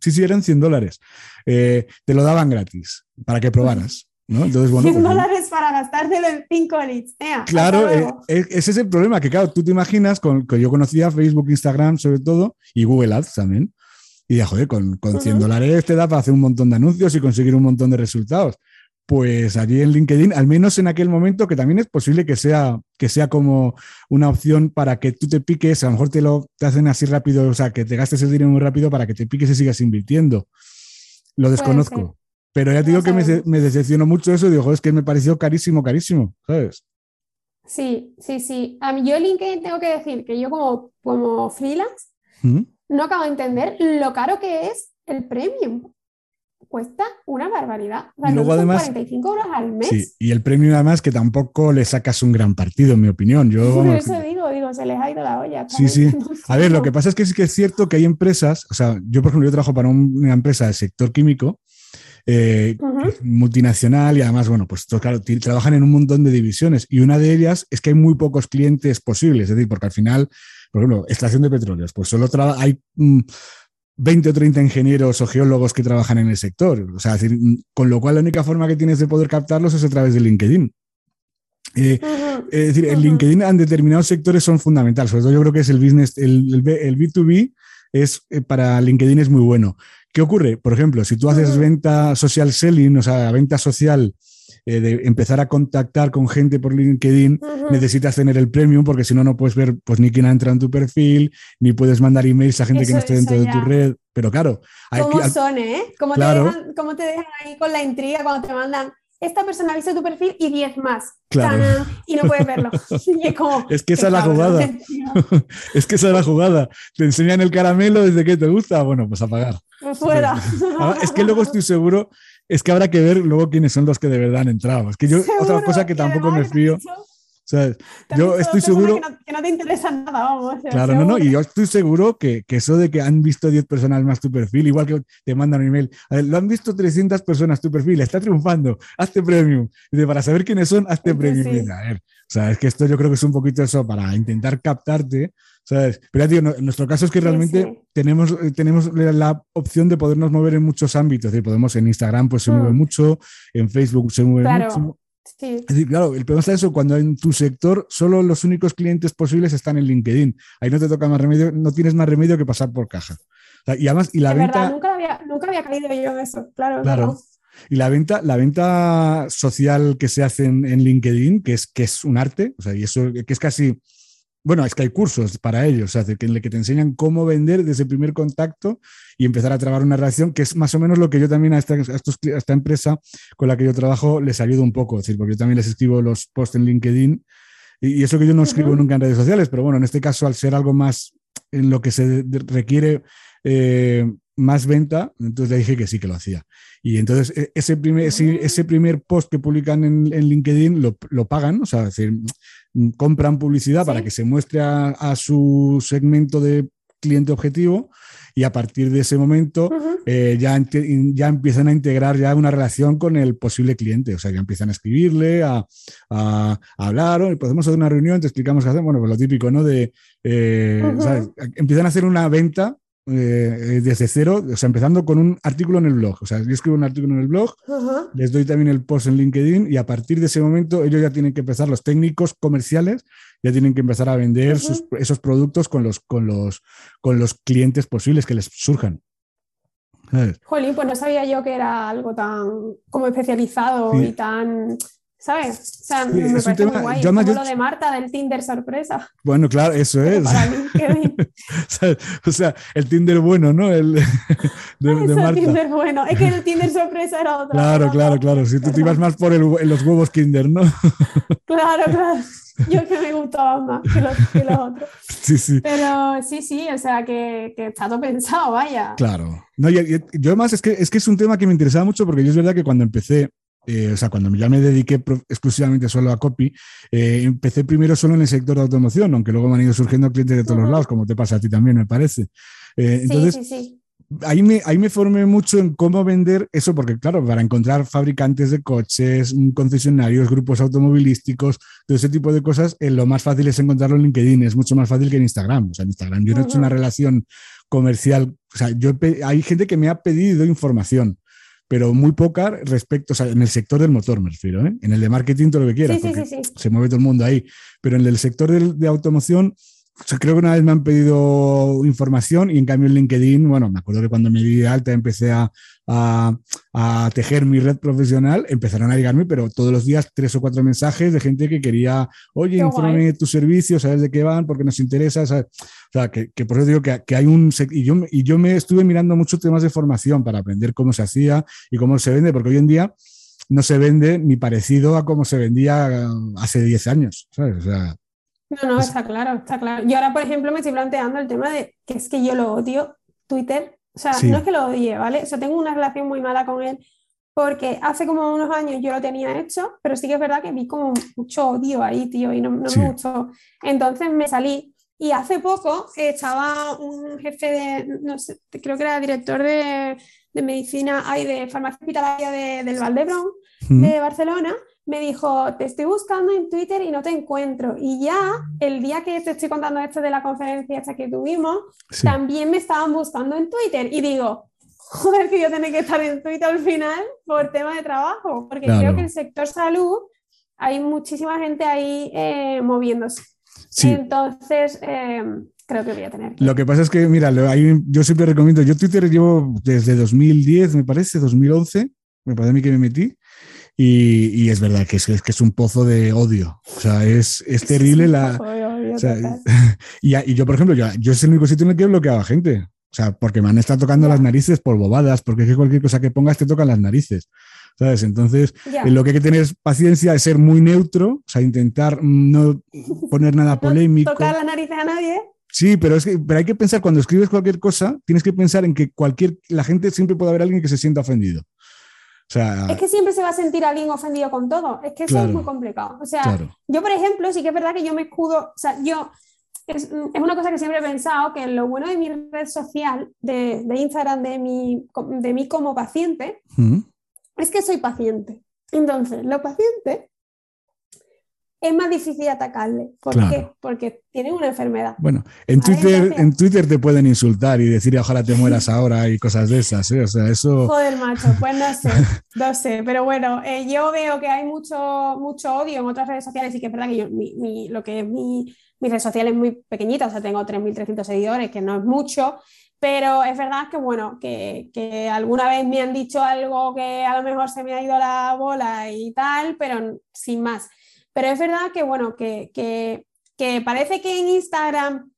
Sí, sí, eran 100 dólares. Eh, te lo daban gratis para que probaras. ¿No? Entonces, bueno, 100 pues dólares para gastártelo en 5 leads. claro, eh, eh, ese es el problema, que claro, tú te imaginas, con, que yo conocía Facebook, Instagram sobre todo, y Google Ads también. Y dije, joder, con, con 100 dólares te da para hacer un montón de anuncios y conseguir un montón de resultados. Pues allí en LinkedIn, al menos en aquel momento, que también es posible que sea, que sea como una opción para que tú te piques, a lo mejor te lo te hacen así rápido, o sea, que te gastes el dinero muy rápido para que te piques y sigas invirtiendo. Lo desconozco. Pero ya digo que me, decepcionó mucho eso, digo, es que me pareció carísimo, carísimo, ¿sabes? Sí, sí, sí. A mí yo LinkedIn tengo que decir que yo como, como freelance ¿Mm? no acabo de entender lo caro que es el premium. Cuesta una barbaridad. y luego además, 45 euros al mes. Sí, y el premium además que tampoco le sacas un gran partido, en mi opinión. Yo, Por eso digo, digo, se les ha ido la olla. Sí, sí. A ver, lo que pasa es que sí que es cierto que hay empresas, o sea, yo por ejemplo, yo trabajo para una empresa del sector químico eh, multinacional y además, bueno, pues claro, trabajan en un montón de divisiones y una de ellas es que hay muy pocos clientes posibles, es decir, porque al final, por ejemplo, extracción de petróleos, pues solo hay 20 mm, o 30 ingenieros o geólogos que trabajan en el sector, o sea, decir, mm, con lo cual la única forma que tienes de poder captarlos es a través de LinkedIn. Eh, es decir, en LinkedIn en determinados sectores son fundamentales, sobre todo yo creo que es el business, el, el B2B es eh, para LinkedIn es muy bueno. ¿Qué ocurre? Por ejemplo, si tú haces venta social selling, o sea, venta social, eh, de empezar a contactar con gente por LinkedIn, necesitas tener el premium porque si no, no puedes ver pues ni quién ha entrado en tu perfil, ni puedes mandar emails a gente que no esté dentro de tu red. Pero claro. ¿Cómo son, eh? ¿Cómo, te dejan, ¿Cómo te dejan ahí con la intriga cuando te mandan esta persona ha visto tu perfil y 10 más. Claro. Y no puedes verlo. es, que esa es la jugada. es que esa es la jugada. Te enseñan el caramelo desde que te gusta. Bueno, pues a pagar. Pues fuera. Es que luego estoy seguro, es que habrá que ver luego quiénes son los que de verdad han entrado. Es que yo, otra cosa que tampoco me Yo estoy seguro. Que no, te interesa nada, vamos. Claro, no, no, y yo estoy seguro que, eso de que han visto 10 personas más tu perfil, igual que te mandan un email, lo han visto 300 personas tu perfil, está triunfando, hazte premium. Y para saber quiénes son, hazte premium. A ver, o sea, es que esto yo creo que es un poquito eso para intentar captarte. ¿sabes? Pero tío, nuestro caso es que realmente tenemos, eh, tenemos la opción de podernos mover en muchos ámbitos. Es decir, podemos en Instagram pues se mueve mm. mucho, en Facebook se mueve mucho, es decir, claro, el problema está eso cuando en tu sector solo los únicos clientes posibles están en LinkedIn. Ahí no te toca más remedio, no tienes más remedio que pasar por caja. y además, y la venta. nunca había, nunca había caído yo en eso, claro. Claro. Y la venta, la venta social que se hace en, en, LinkedIn, que es, que es un arte, o sea, y eso que es casi bueno, es que hay cursos para ellos, o sea, que, que te enseñan cómo vender desde el primer contacto y empezar a trabar una relación, que es más o menos lo que yo también a esta, esta empresa con la que yo trabajo les ayudo un poco, es decir, porque yo también les escribo los posts en LinkedIn y, eso que yo no escribo nunca en redes sociales, pero bueno, en este caso, al ser algo más en lo que se requiere eh, más venta, entonces le dije que sí que lo hacía. Y entonces e, ese primer, ese, primer post que publican en, LinkedIn lo, lo, pagan, o sea, es decir, compran publicidad para que se muestre a, su segmento de cliente objetivo y a partir de ese momento eh, ya, ya empiezan a integrar ya una relación con el posible cliente, o sea, ya empiezan a escribirle, a, a, hablar, o podemos hacer una reunión, te explicamos qué hacemos, bueno, pues lo típico, ¿no? De, eh, empiezan a hacer una venta eh, desde cero, o sea, empezando con un artículo en el blog. O sea, yo escribo un artículo en el blog, les doy también el post en LinkedIn y a partir de ese momento ellos ya tienen que empezar, los técnicos comerciales ya tienen que empezar a vender esos productos con los, con, los, con los clientes posibles que les surjan. Jolín, pues no sabía yo que era algo tan como especializado y tan ¿Sabes? O sea, me parece muy guay. Como lo de Marta del Tinder sorpresa. Bueno, claro, eso es. o sea, el Tinder bueno, ¿no? El de, Marta. Tinder bueno. Es que el Tinder sorpresa era otro. Claro, claro, claro. Si tú te ibas más por el, los huevos Kinder, ¿no? claro, claro. Yo que me gustaba más que los, que los otros. Sí, sí. Pero sí, sí, o sea, que, que está todo pensado, vaya. Claro. No, yo, yo además es que, es que es un tema que me interesaba mucho porque yo es verdad que cuando empecé eh, o sea, cuando ya me dediqué exclusivamente solo a copy, eh, empecé primero solo en el sector de automoción, aunque luego me han ido surgiendo clientes de todos los lados, como te pasa a ti también, me parece. Eh, entonces, sí, sí, Ahí me, ahí me formé mucho en cómo vender eso, porque claro, para encontrar fabricantes de coches, concesionarios, grupos automovilísticos, todo ese tipo de cosas, lo más fácil es encontrarlo en LinkedIn, es mucho más fácil que en Instagram. O sea, en Instagram yo no he hecho una relación comercial, o sea, yo hay gente que me ha pedido información, pero muy poca respecto, o sea, en el sector del motor me refiero, ¿eh? en el de marketing todo lo que quieras, se mueve todo el mundo ahí, pero en el sector de automoción creo que una vez me han pedido información y en cambio en LinkedIn, bueno, me acuerdo que cuando me di de alta empecé a, a, tejer mi red profesional, empezaron a llegarme, pero todos los días tres o cuatro mensajes de gente que quería, oye, infórmame de tus servicios, sabes de qué van, porque nos interesa. O sea, que, que, por eso digo que, que, hay un... Y yo, y yo me estuve mirando muchos temas de formación para aprender cómo se hacía y cómo se vende, porque hoy en día no se vende ni parecido a cómo se vendía hace 10 años, ¿sabes? O sea, no, no, está claro, está claro. Yo ahora, por ejemplo, me estoy planteando el tema de que es que yo lo odio, Twitter. O sea, no es que lo odie, ¿vale? O sea, tengo una relación muy mala con él porque hace como unos años yo lo tenía hecho, pero sí que es verdad que vi como mucho odio ahí, tío, y no, no me gustó. Entonces me salí y hace poco estaba un jefe de, no sé, creo que era director de, de medicina, hay de farmacia hospitalaria de, del Valdebrón, Mm. de Barcelona, me dijo, te estoy buscando en Twitter y no te encuentro. Y ya el día que te estoy contando esto de la conferencia esta que tuvimos, Sí. también me estaban buscando en Twitter. Y digo, joder, que yo tengo que estar en Twitter al final por tema de trabajo, porque Claro. creo que el sector salud hay muchísima gente ahí eh, moviéndose. Sí. Entonces, eh, creo que voy a tener que... Lo que pasa es que, mira, hay yo siempre recomiendo, yo Twitter llevo desde 2010, me parece, 2011, me parece a mí que me metí, y, y es verdad que es, que es un pozo de odio. O sea, es, es terrible la... O sea, y, yo, por ejemplo, yo, yo es el único sitio en el que he bloqueado a gente. O sea, porque me han estado tocando las narices por bobadas, porque es que cualquier cosa que pongas te tocan las narices. ¿Sabes? Entonces, lo que hay que tener es paciencia, es ser muy neutro, o sea, intentar no poner nada No polémico. tocar las narices a nadie. Sí, pero es que pero hay que pensar cuando escribes cualquier cosa, tienes que pensar en que cualquier la gente siempre puede haber alguien que se sienta ofendido. O sea, Es que siempre se va a sentir alguien ofendido con todo. Es que eso Claro. es muy complicado. O sea, claro, yo, por ejemplo, sí que es verdad que yo me escudo, o sea, yo, es, es una cosa que siempre he pensado, que lo bueno de mi red social, de, de Instagram, de mí, de mí como paciente, Mm, es que soy paciente. Entonces, los pacientes es más difícil atacarle. ¿Por Claro. qué? Porque tienen una enfermedad. Bueno, en Twitter, entonces- en Twitter te pueden insultar y decir ojalá te mueras ahora y cosas de esas, ¿eh? O sea, eso. Joder, macho, pues no sé, no sé, pero bueno, eh, yo veo que hay mucho, mucho odio en otras redes sociales y que es verdad que yo, mi, mi- lo que es mi, mi red social es muy pequeñita, o sea, tengo 3.300 seguidores, que no es mucho, pero es verdad que, bueno, que, que alguna vez me han dicho algo que a lo mejor se me ha ido la bola y tal, pero sin más. Pero es verdad que, bueno, que, que, que parece que en Instagram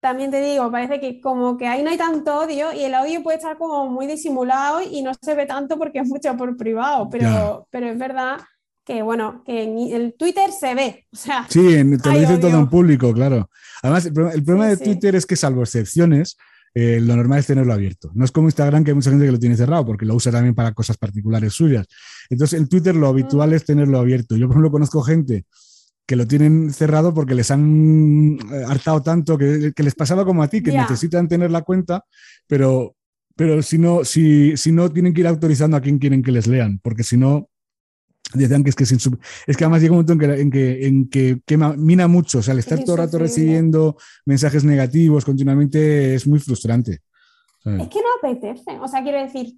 también te digo, parece que como que ahí no hay tanto odio y el odio puede estar como muy disimulado y no se ve tanto porque es mucho por privado, pero, pero es verdad que bueno, que en el Twitter se ve, o sea, Sí, en- te lo odio. todo en público, claro. Además, el problema, el problema Sí, de sí. Twitter es que, salvo excepciones, eh, lo normal es tenerlo abierto. No es como Instagram, que hay mucha gente que lo tiene cerrado, porque lo usa también para cosas particulares suyas. Entonces, en Twitter lo habitual es tenerlo abierto. Yo, por ejemplo, conozco gente que lo tienen cerrado porque les han eh, hartado tanto que, que les pasaba como a ti, que necesitan tener la cuenta, pero, pero si, no, si, si no, tienen que ir autorizando a quien quieren que les lean, porque si no, decían que es que sin sub- es que además llega un momento en que, en que, en que quema- mina mucho, o sea, el estar Es todo el rato recibiendo mensajes negativos continuamente es muy frustrante. ¿sabes? es que no apetece, o sea, quiero decir,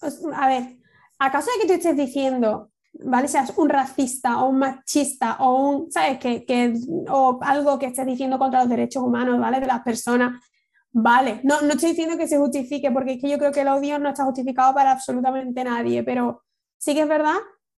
os- a ver, ¿acaso de que tú estés diciendo, ¿vale? Seas un racista o un machista o un, ¿sabes? Que, que, o algo que estés diciendo contra los derechos humanos, ¿vale? De las personas. Vale, no, no estoy diciendo que se justifique, porque es que yo creo que el odio no está justificado para absolutamente nadie, pero sí que es verdad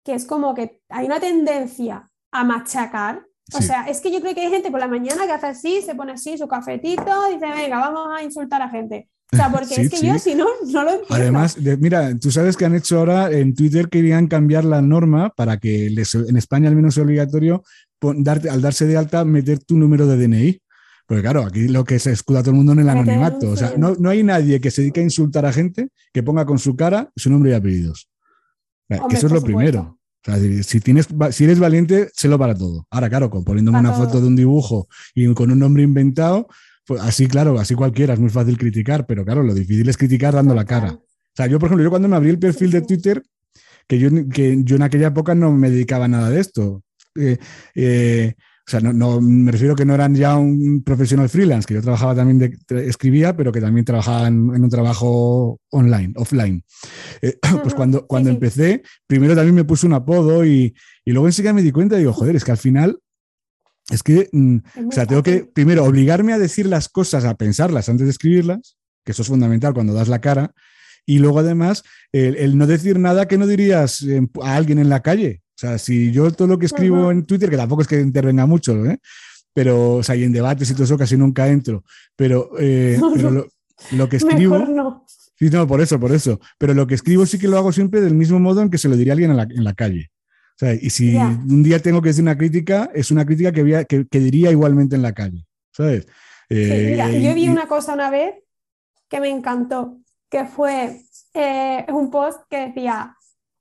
que es como que hay una tendencia a machacar. O Sí. sea, es que yo creo que hay gente por la mañana que hace así, se pone así su cafetito, dice, venga, vamos a insultar a gente. O sea, porque Sí, es que sí. yo si no, no lo entiendo. Además, de- mira, tú sabes que han hecho ahora en Twitter querían cambiar la norma para que les- en España al menos sea obligatorio pon- darte, al darse de alta meter tu número de DNI. Porque claro, aquí lo que se escuda todo el mundo en el anonimato. O sea, no, no hay nadie que se dedique a insultar a gente que ponga con su cara su nombre y apellidos. Hombre, eso es lo supuesto. primero. O sea, si, tienes, si eres valiente, sélo para todo. Ahora, claro, con poniéndome Para una foto de un dibujo y con un nombre inventado, pues así, claro, así cualquiera, es muy fácil criticar, pero claro, lo difícil es criticar dando la cara. O sea, yo, por ejemplo, yo cuando me abrí el perfil de. Twitter, que yo, que yo en aquella época no me dedicaba a nada de esto. Eh, eh, o sea, no, no- me refiero que no eran ya un profesional freelance, que yo trabajaba también, de, escribía, pero que también trabajaba en, en un trabajo online, offline. Eh, pues cuando, sí, cuando sí. empecé, primero también me puse un apodo y, y luego enseguida me di cuenta y digo, joder, es que al final, es que, mm, Es o sea, tengo que primero obligarme a decir las cosas, a pensarlas antes de escribirlas, que eso es fundamental cuando das la cara, y luego además el, el no decir nada que no dirías a alguien en la calle. O sea, si yo todo lo que escribo en Twitter, que tampoco es que intervenga mucho, ¿eh? pero, o sea, y en debates y todo eso casi nunca entro, pero, eh, No, pero lo, lo que escribo... Mejor no. Sí, no, por eso, por eso. Pero lo que escribo sí que lo hago siempre del mismo modo en que se lo diría a alguien en la, en la calle. O sea, y si Ya. un día tengo que decir una crítica, es una crítica que, que, que diría igualmente en la calle. ¿Sabes? Sí, Eh, mira, yo vi y- una cosa una vez que me encantó, que fue eh, un post que decía,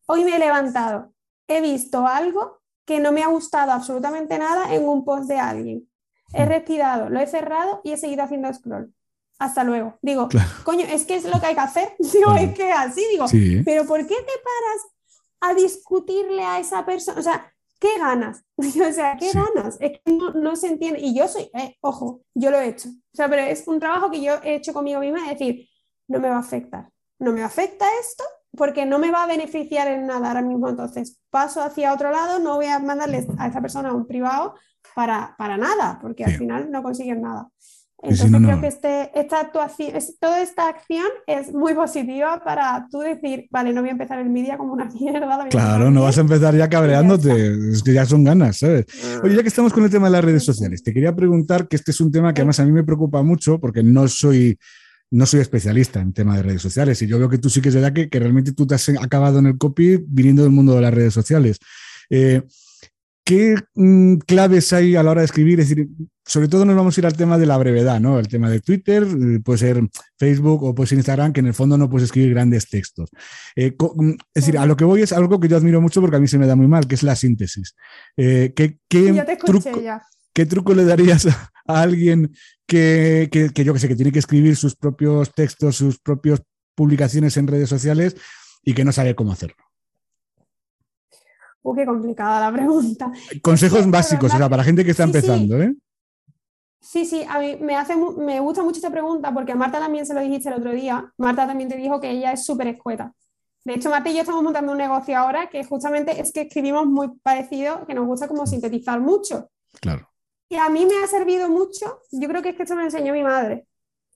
hoy me he levantado, he visto algo que no me ha gustado absolutamente nada en un post de alguien. He respirado, lo he cerrado y he seguido haciendo scroll. hasta luego. Digo, coño, es que es lo que hay que hacer. Digo, es que así, digo, pero ¿por qué te paras a discutirle a esa persona? O sea, ¿qué ganas? o sea, ¿qué ganas? Es que no, se entiende. Y yo soy, eh, ojo, yo lo he hecho. O sea, pero es un trabajo que yo he hecho conmigo misma, es decir, no me va a afectar. No me afecta esto porque no me va a beneficiar en nada ahora mismo. Entonces, paso hacia otro lado, no voy a mandarle a esa persona un privado para, para nada, porque al final no consiguen nada. Entonces creo que este, esta actuación, toda esta acción es muy positiva para tú decir, vale, no voy a empezar el media como una mierda. Claro, no vas a empezar ya cabreándote, es que ya son ganas, ¿sabes? Ah. Oye, ya que estamos con el tema de las redes sociales, te quería preguntar que este es un tema que además a mí me preocupa mucho porque no soy, no soy especialista en tema de redes sociales y yo veo que tú sí que es verdad que, que realmente tú te has acabado en el copy viniendo del mundo de las redes sociales. Eh, ¿Qué mm, claves hay a la hora de escribir? Es decir, sobre todo nos vamos a ir al tema de la brevedad, ¿no? El tema de Twitter, eh, puede ser Facebook o puede ser Instagram, que en el fondo no puedes escribir grandes textos. Eh, mm, es decir, a lo que voy es algo que yo admiro mucho porque a mí se me da muy mal, que es la síntesis. Eh, ¿qué, truco, le darías a, alguien que, que, yo que sé, que tiene que escribir sus propios textos, sus propias publicaciones en redes sociales y que no sabe cómo hacerlo? Uh, qué complicada la pregunta. Consejos básicos, o sea, para gente que está empezando, ¿eh? Sí, sí, a mí me, hace, me gusta mucho esta pregunta porque a Marta también se lo dijiste el otro día. Marta también te dijo que ella es súper escueta. De hecho, Marta y yo estamos montando un negocio ahora que justamente es que escribimos muy parecido, que nos gusta como sintetizar mucho. Claro. Y a mí me ha servido mucho, yo creo que es que esto me enseñó mi madre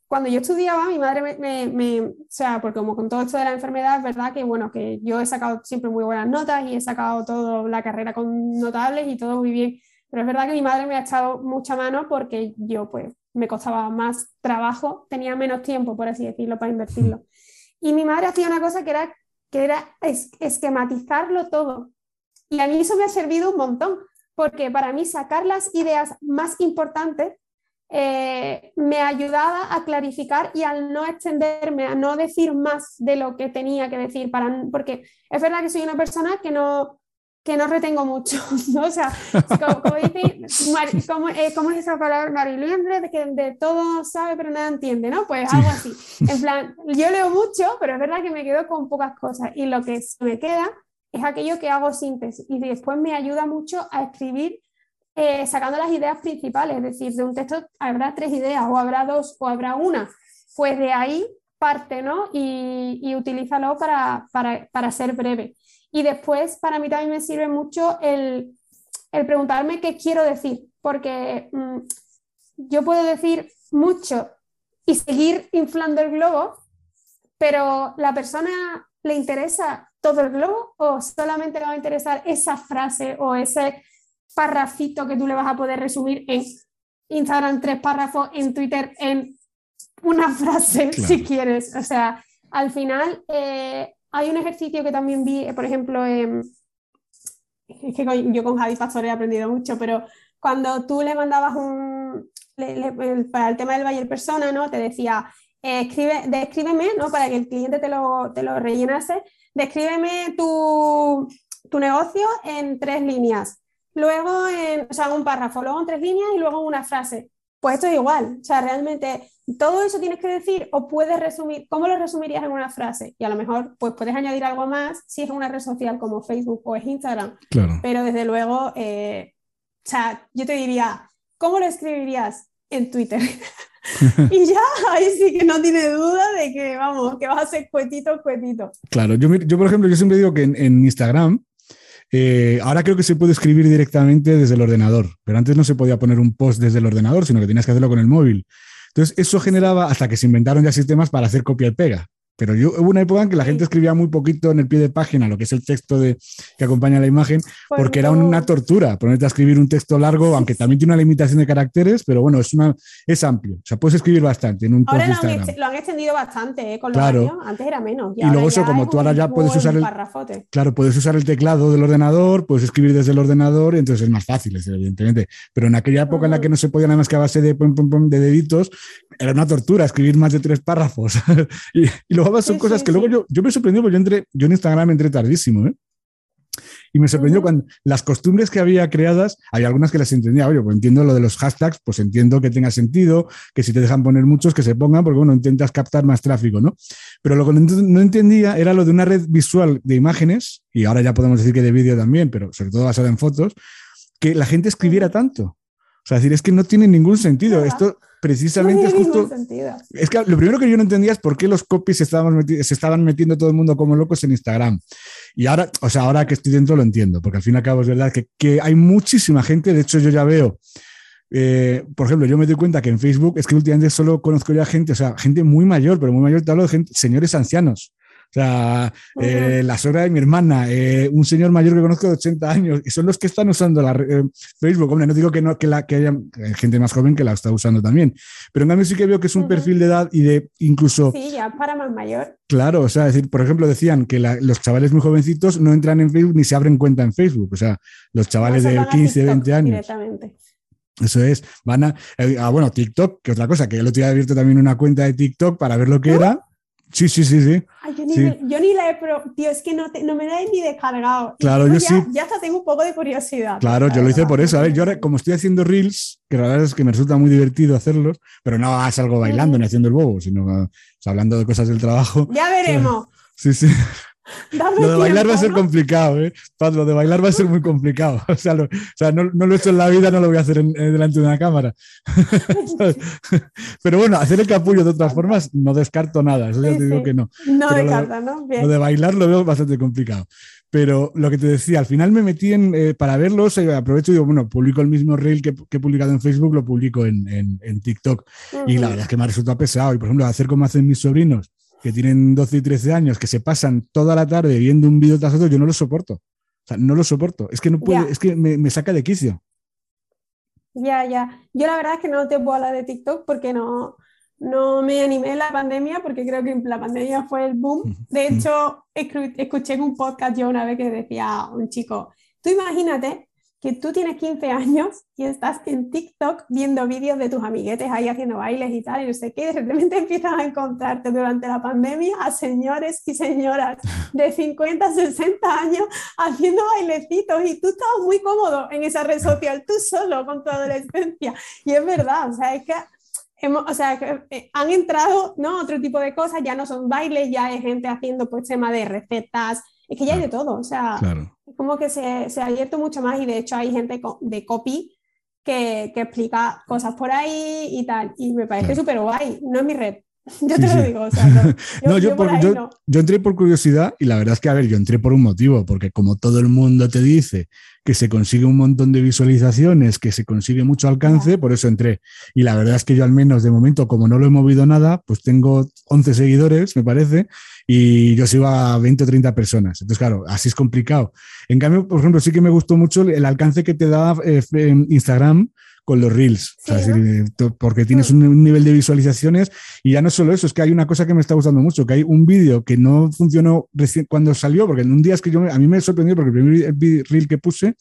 cuando yo estudiaba, mi madre me, o sea, porque como con todo esto de la enfermedad, es verdad que, bueno, que yo he sacado siempre muy buenas notas y he sacado toda la carrera con notables y todo muy bien, pero es verdad que mi madre me ha echado mucha mano porque yo, pues, me costaba más trabajo, tenía menos tiempo, por así decirlo, para invertirlo. Y mi madre hacía una cosa que era, que era esquematizarlo todo. Y a mí eso me ha servido un montón, porque para mí sacar las ideas más importantes eh, me ayudaba a clarificar y al no extenderme, a no decir más de lo que tenía que decir, para, porque es verdad que soy una persona que no, que no retengo mucho, ¿no? O sea, como, dice, como, eh, ¿cómo, es esa palabra Marilyn? De que de todo sabe pero nada entiende, ¿no? Pues algo así. En plan, yo leo mucho, pero es verdad que me quedo con pocas cosas y lo que me queda es aquello que hago síntesis y después me ayuda mucho a escribir eh, sacando las ideas principales, es decir, de un texto habrá tres ideas, o habrá dos, o habrá una. Pues de ahí parte, ¿no? Y, y utilízalo para, para, ser breve. Y después, para mí también me sirve mucho el, preguntarme qué quiero decir, porque mm, yo puedo decir mucho y seguir inflando el globo, pero la persona le interesa todo el globo o solamente le va a interesar esa frase o ese parrafito que tú le vas a poder resumir en Instagram tres párrafos, en Twitter en una frase, si quieres. O sea, al final eh, hay un ejercicio que también vi, por ejemplo, es que yo con Javi Pastor he aprendido mucho, pero cuando tú le mandabas un, para el tema del Bayer Persona, ¿no? Te decía, eh, escribe, descríbeme, ¿no? Para que el cliente te lo, te lo rellenase, descríbeme tu, tu negocio en tres líneas luego en, o sea, un párrafo, luego en tres líneas y luego una frase. Pues esto es igual, o sea, realmente todo eso tienes que decir o puedes resumir, ¿cómo lo resumirías en una frase? Y a lo mejor pues puedes añadir algo más si es una red social como Facebook o es Instagram. Claro. Pero desde luego, eh, o sea, yo te diría, ¿cómo lo escribirías en Twitter? y ya, ahí sí que no tiene duda de que, vamos, que vas a ser cuetito, cuetito. Claro, yo, yo por ejemplo, yo siempre digo que en, en Instagram eh, ahora creo que se puede escribir directamente desde el ordenador, pero antes no se podía poner un post desde el ordenador, sino que tenías que hacerlo con el móvil. Entonces, eso generaba, hasta que se inventaron ya sistemas para hacer copia y pega. Pero yo, hubo una época en que la gente escribía muy poquito en el pie de página, lo que es el texto de, que acompaña la imagen, pues porque era una tortura ponerte a escribir un texto largo, aunque también tiene una limitación de caracteres, pero bueno, es, una, es amplio. O sea, puedes escribir bastante en un Ahora lo han, lo han, extendido bastante ¿eh? con los años. Antes era menos. Y, luego eso, como tú ahora ya puedes usar el, claro, puedes usar el teclado del ordenador, puedes escribir desde el ordenador, entonces es más fácil, evidentemente. Pero en aquella época en la que no se podía nada más que a base de, de deditos, era una tortura escribir más de tres párrafos. y, y luego son cosas que luego yo, yo me sorprendí porque yo, entré, yo en Instagram entré tardísimo. ¿eh? Y me sorprendió cuando las costumbres que había creadas, hay algunas que las entendía, oye, pues entiendo lo de los hashtags, pues entiendo que tenga sentido, que si te dejan poner muchos, que se pongan, porque bueno, intentas captar más tráfico, ¿no? Pero lo que no entendía era lo de una red visual de imágenes, y ahora ya podemos decir que de vídeo también, pero sobre todo basada en fotos, que la gente escribiera tanto. O sea, decir, es que no tiene ningún sentido. Esto precisamente es justo. Es que lo primero que yo no entendía es por qué los copies se estaban, se estaban metiendo todo el mundo como locos en Instagram. Y ahora, o sea, ahora que estoy dentro lo entiendo, porque al fin y al cabo es verdad que, que hay muchísima gente. De hecho, yo ya veo. Eh, por ejemplo, yo me doy cuenta que en Facebook es que últimamente solo conozco ya gente, o sea, gente muy mayor, pero muy mayor, te hablo de gente, señores ancianos. O sea, eh, la suegra de mi hermana, eh, un señor mayor que conozco de 80 años, y son los que están usando la eh, Facebook. Hombre, no digo que, no, que, la, que haya gente más joven que la está usando también, pero en cambio sí que veo que es un perfil de edad y de incluso... Sí, ya para más mayor. Claro, o sea, decir, por ejemplo, decían que los chavales muy jovencitos no entran en Facebook ni se abren cuenta en Facebook. O sea, los chavales de 15, 20 años. Directamente. Eso es, van a, ah, bueno, TikTok, que otra cosa, que el otro día abierto también una cuenta de TikTok para ver lo que era Sí, sí, sí, sí. yo, ni la he, pero, tío, es que no, no me la he ni descargado. Claro, yo ya, sí. Ya hasta tengo un poco de curiosidad. Claro, yo lo hice por eso. A ver, yo ahora, como estoy haciendo reels, que la verdad es que me resulta muy divertido hacerlos, pero no salgo bailando ni haciendo el bobo, sino hablando de cosas del trabajo. Ya veremos. Sí, sí lo de bailar va a ser complicado, ¿eh? lo de bailar va a ser muy complicado. O sea, no, lo he hecho en la vida, no lo voy a hacer delante de una cámara. Pero bueno, hacer el capullo de otras formas no descarto nada, eso ya te digo que no. No descarta, ¿no? Lo de bailar lo veo bastante complicado. Pero lo que te decía, al final me metí en, eh, para verlos, eh, aprovecho y digo, bueno, publico el mismo reel que, he publicado en Facebook, lo publico en, TikTok. Y la verdad es que me ha resultado pesado. Y por ejemplo, hacer como hacen mis sobrinos, que tienen 12 y 13 años, que se pasan toda la tarde viendo un vídeo tras otro, yo no lo soporto. O sea, no lo soporto. Es que no puede, es que me, saca de quicio. Ya, ya. Yo la verdad es que no te puedo hablar de TikTok porque no, no me animé en la pandemia, porque creo que la pandemia fue el boom. De hecho, escuché en un podcast yo una vez que decía un chico, tú imagínate que tú tienes 15 años y estás en TikTok viendo vídeos de tus amiguetes ahí haciendo bailes y tal, y no sé qué, y de repente empiezas a encontrarte durante la pandemia a señores y señoras de 50, 60 años haciendo bailecitos y tú estabas muy cómodo en esa red social, tú solo con tu adolescencia. Y es verdad, o sea, es que Hemos, o sea, eh, han entrado ¿no? otro tipo de cosas, ya no son bailes, ya hay gente haciendo pues tema de recetas, es que ya hay de todo, o sea, claro como que se, se, ha abierto mucho más y de hecho hay gente de copy que, que explica cosas por ahí y tal. Y me parece súper guay. No es mi red, yo te lo digo, o sea, no, yo, yo, entré por curiosidad y la verdad es que, a ver, yo entré por un motivo, porque como todo el mundo te dice que se consigue un montón de visualizaciones, que se consigue mucho alcance, por eso entré. Y la verdad es que yo al menos de momento, como no lo he movido nada, pues tengo 11 seguidores, me parece, y yo sigo a 20 o 30 personas. Entonces, claro, así es complicado. En cambio, por ejemplo, sí que me gustó mucho el alcance que te da eh, Instagram con los reels, porque tienes un, nivel de visualizaciones y ya no solo eso, es que hay una cosa que me está gustando mucho, que hay un vídeo que no funcionó recién cuando salió, porque en un día es que yo, a mí me sorprendió porque el primer reel que puse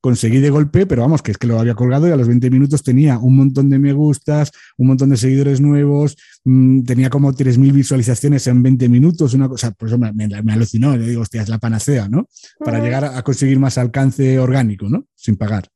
conseguí de golpe, pero vamos, que es que lo había colgado y a los 20 minutos tenía un montón de me gustas, un montón de seguidores nuevos, mm, tenía como 3.000 visualizaciones en 20 minutos, una cosa, por eso me, me, alucinó, le digo, hostia, es la panacea, ¿no? Para llegar a, conseguir más alcance orgánico, ¿no? Sin pagar.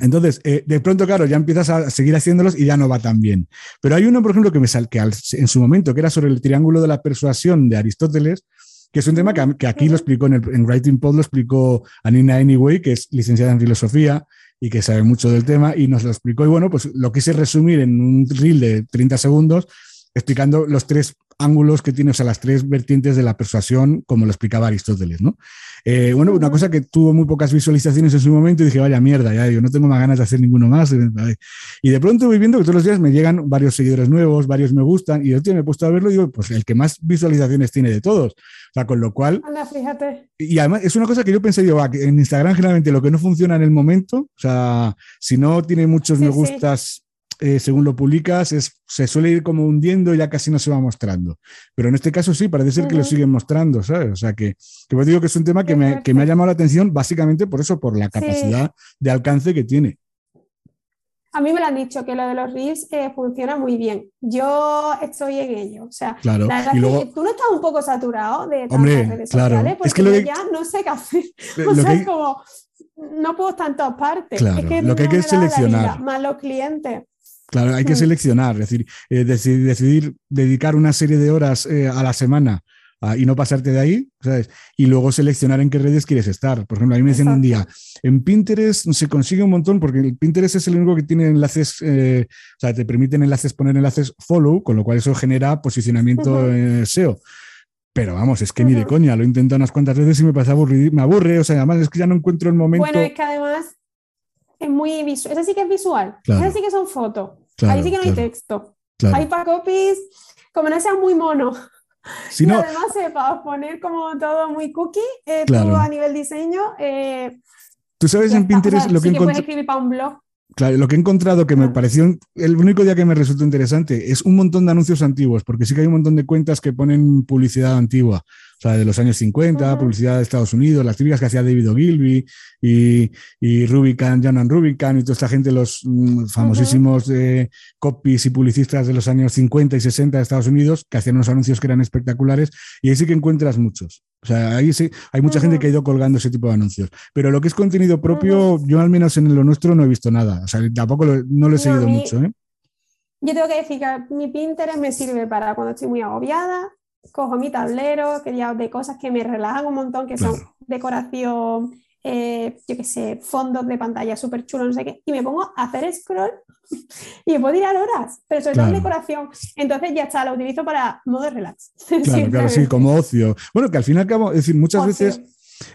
Entonces, eh, de pronto, claro, ya empiezas a seguir haciéndolos y ya no va tan bien. Pero hay uno, por ejemplo, que me sal, que en su momento, que era sobre el triángulo de la persuasión de Aristóteles, que es un tema que, aquí lo explicó en, el, en Writing Pod, lo explicó Anina Anyway, que es licenciada en filosofía y que sabe mucho del tema, y nos lo explicó. Y bueno, pues lo quise resumir en un reel de 30 segundos, explicando los tres ángulos que tiene, o sea, las tres vertientes de la persuasión, como lo explicaba Aristóteles, ¿no? Eh, bueno, una cosa que tuvo muy pocas visualizaciones en su momento y dije, vaya mierda, ya digo, no tengo más ganas de hacer ninguno más. Y de pronto voy viendo que todos los días me llegan varios seguidores nuevos, varios me gustan, y yo me he puesto a verlo y digo, pues el que más visualizaciones tiene de todos. O sea, con lo cual. Anda, fíjate. Y además es una cosa que yo pensé, digo, en Instagram generalmente lo que no funciona en el momento, o sea, si no tiene muchos me gustas eh, según lo publicas, es, se suele ir como hundiendo y ya casi no se va mostrando. Pero en este caso sí, parece ser que lo siguen mostrando, ¿sabes? O sea, que, que os digo que es un tema que me, que me, ha llamado la atención básicamente por eso, por la capacidad de alcance que tiene. a mí me lo han dicho que lo de los reels eh, funciona muy bien. Yo estoy en ello. O sea, Claro, la verdad y es luego- que tú no estás un poco saturado de tantas Hombre, redes claro. sociales Es porque que lo yo de- ya no sé qué hacer. Eh, O sea, que- es como, no puedo estar en todas partes. Claro, es que lo que hay que es la vida, seleccionar. más los clientes. Claro, hay que Mm. seleccionar, es decir, eh, deci- decidir dedicar una serie de horas eh, a la semana ah, y no pasarte de ahí, ¿sabes? Y luego seleccionar en qué redes quieres estar. Por ejemplo, a mí me decían un día, en Pinterest se consigue un montón porque el Pinterest es el único que tiene enlaces, eh, o sea, te permiten enlaces, poner enlaces follow, con lo cual eso genera posicionamiento SEO. Pero vamos, es que ni de coña, lo he intentado unas cuantas veces y me parece aburrido, me aburre, o sea, además es que ya no encuentro el momento. Bueno, es que además es muy visual. Ese sí que es visual. Claro. Sí que son fotos. Claro, Ahí sí que no hay claro, texto. claro. Ahí para copies, como no sea muy mono. Si y no, además sepas poner como todo muy cookie, eh, tú a nivel diseño. eh, tú sabes en Pinterest lo que sí que puedes escribir para un blog. Claro, lo que he encontrado que me pareció el único día que me resultó interesante es un montón de anuncios antiguos, porque sí que hay un montón de cuentas que ponen publicidad antigua, sea, de los años 50, Ujú. publicidad de Estados Unidos, las típicas que hacía David Ogilvy y, y Rubicon, John Rubicon y toda esta gente, los mm, famosísimos eh, copies y publicistas de los años 50 y 60 de Estados Unidos, que hacían unos anuncios que eran espectaculares, y ahí sí que encuentras muchos. O sea, ahí sí, hay mucha gente que ha ido colgando ese tipo de anuncios. Pero lo que es contenido propio, yo al menos en lo nuestro no he visto nada. O sea, tampoco lo, no lo he seguido mucho, ¿eh? Yo tengo que decir que mi Pinterest me sirve para cuando estoy muy agobiada, cojo mi tablero, que ya de cosas que me relajan un montón, que son Claro. decoración, eh, yo qué sé, fondos de pantalla súper chulos, no sé qué, y me pongo a hacer scroll y me puedo tirar horas, pero sobre todo en Claro. decoración. Entonces ya está, lo utilizo para modo relax. Claro, claro, sí, como ocio. Bueno, que al fin y al cabo, es decir, muchas Ocio. veces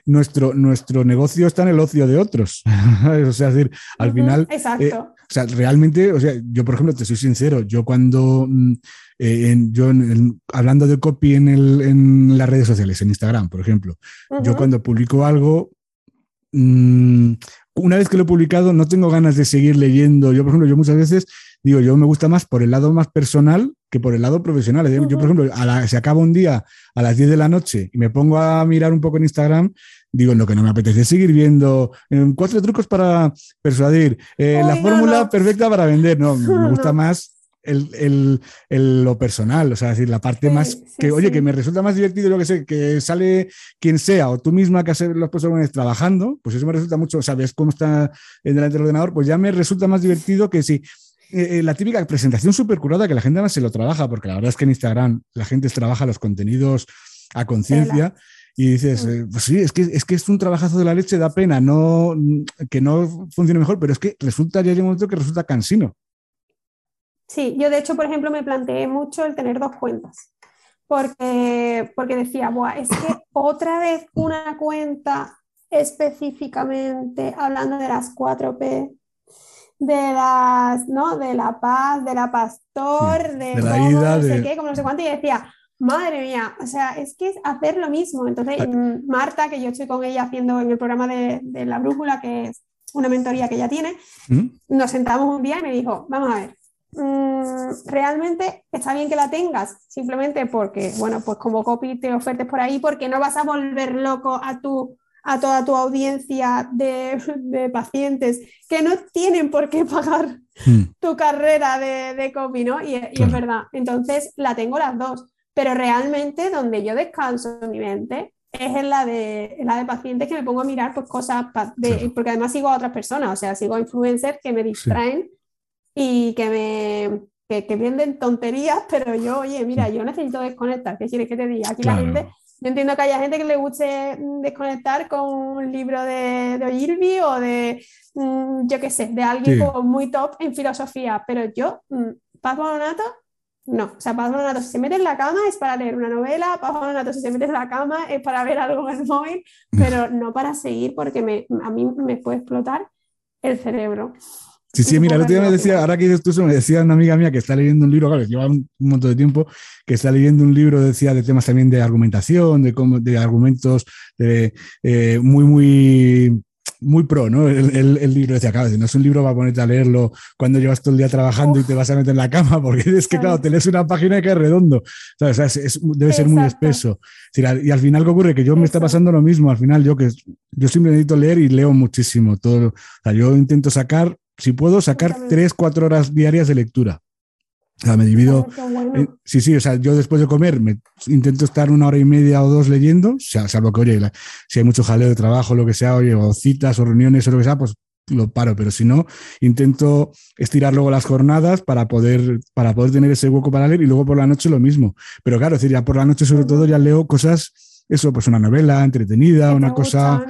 nuestro, nuestro negocio está en el ocio de otros. o sea, es decir, al final, Exacto. eh, o sea, realmente, o sea, yo por ejemplo, te soy sincero, yo cuando, mm, eh, en- yo en- en- hablando de copy en, el- en las redes sociales, en Instagram, por ejemplo, yo Ujú. cuando publico algo, mm, una vez que lo he publicado, no tengo ganas de seguir leyendo. Yo, por ejemplo, yo muchas veces digo, yo me gusta más por el lado más personal que por el lado profesional. Yo, por ejemplo, a la- se acaba un día a las 10 de la noche y me pongo a mirar un poco en Instagram, digo, lo que no me apetece seguir viendo eh, cuatro trucos para persuadir, eh, la Uy, no, fórmula no. perfecta para vender. No, me gusta más el, el- el- lo personal, o sea, decir, la parte Sí, más sí, que, oye, sí. que me resulta más divertido, yo que sé, que sale quien sea, o tú misma que has los personas trabajando, pues eso me resulta mucho, sabes cómo está delante del ordenador, pues ya me resulta más divertido que si eh, eh, la típica presentación súper curada que la gente más se lo trabaja, porque la verdad es que en Instagram la gente trabaja los contenidos a conciencia. Y dices, eh, pues sí, es que, es que es un trabajazo de la leche, da pena no, que no funcione mejor, pero es que resulta, ya llega un momento que resulta cansino. Sí, yo de hecho, por ejemplo, me planteé mucho el tener dos cuentas, porque, porque decía, Buah, es que otra vez una cuenta específicamente hablando de las 4P, de las, ¿no? De la paz, de la pastor, de, de la ida, no sé de- qué, como no sé cuánto, y decía, madre mía, o sea, es que es hacer lo mismo. Entonces, Marta, que yo estoy con ella haciendo en el programa de, de La Brújula, que es una mentoría que ella tiene, ¿Mm? nos sentamos un día y me dijo, vamos a ver, mm, realmente está bien que la tengas, simplemente porque, bueno, pues como copy te ofertes por ahí, porque no vas a volver loco a tu, a toda tu audiencia de, de pacientes que no tienen por qué pagar Mm. tu carrera de, de copy, ¿no? Y, y Claro. es verdad. Entonces, la tengo las dos, pero realmente donde yo descanso mi mente es en la de, en la de pacientes que me pongo a mirar pues cosas, de- Claro. porque además sigo a otras personas, o sea, sigo a influencers que me distraen y que me que, que venden tonterías, pero yo, oye, mira, yo necesito desconectar, ¿qué quieres que te diga? Aquí la Claro. gente, yo entiendo que haya gente que le guste mm, desconectar con un libro de, de Ogilvy o de, mm, yo qué sé, de alguien Sí. como muy top en filosofía, pero yo, mm, Paz Balonato, no, o sea, Paz Balonato si se mete en la cama es para leer una novela, Paz Balonato si se mete en la cama es para ver algo en el móvil, pero no para seguir porque me, a mí me puede explotar el cerebro. Sí, sí, mira, el otro día me decía, ahora que dices tú eso, me decía una amiga mía que está leyendo un libro, claro, lleva un, un montón de tiempo, que está leyendo un libro, decía, de temas también de argumentación, de, cómo, de argumentos de, eh, muy, muy, muy pro, ¿no? El, el- el libro decía, claro, no es un libro para ponerte a leerlo cuando llevas todo el día trabajando y te vas a meter en la cama, porque es que, claro, te lees una página y cae redondo, ¿sabes? O sea, es- es- debe ser muy espeso. Es y al final, ¿qué ocurre? Que yo me está pasando lo mismo, al final, yo que yo siempre necesito leer y leo muchísimo, todo, o sea, yo intento sacar si puedo, sacar tres, cuatro horas diarias de lectura. O sea, me divido. Eh, sí, sí, o sea, yo después de comer me intento estar una hora y media o dos leyendo, o sea, salvo que, oye, la- si hay mucho jaleo de trabajo, lo que sea, oye, o citas o reuniones o lo que sea, pues lo paro, pero si no, intento estirar luego las jornadas para poder, para poder tener ese hueco para leer y luego por la noche lo mismo. Pero claro, es decir, ya por la noche sobre todo ya leo cosas, eso, pues una novela entretenida, una cosa.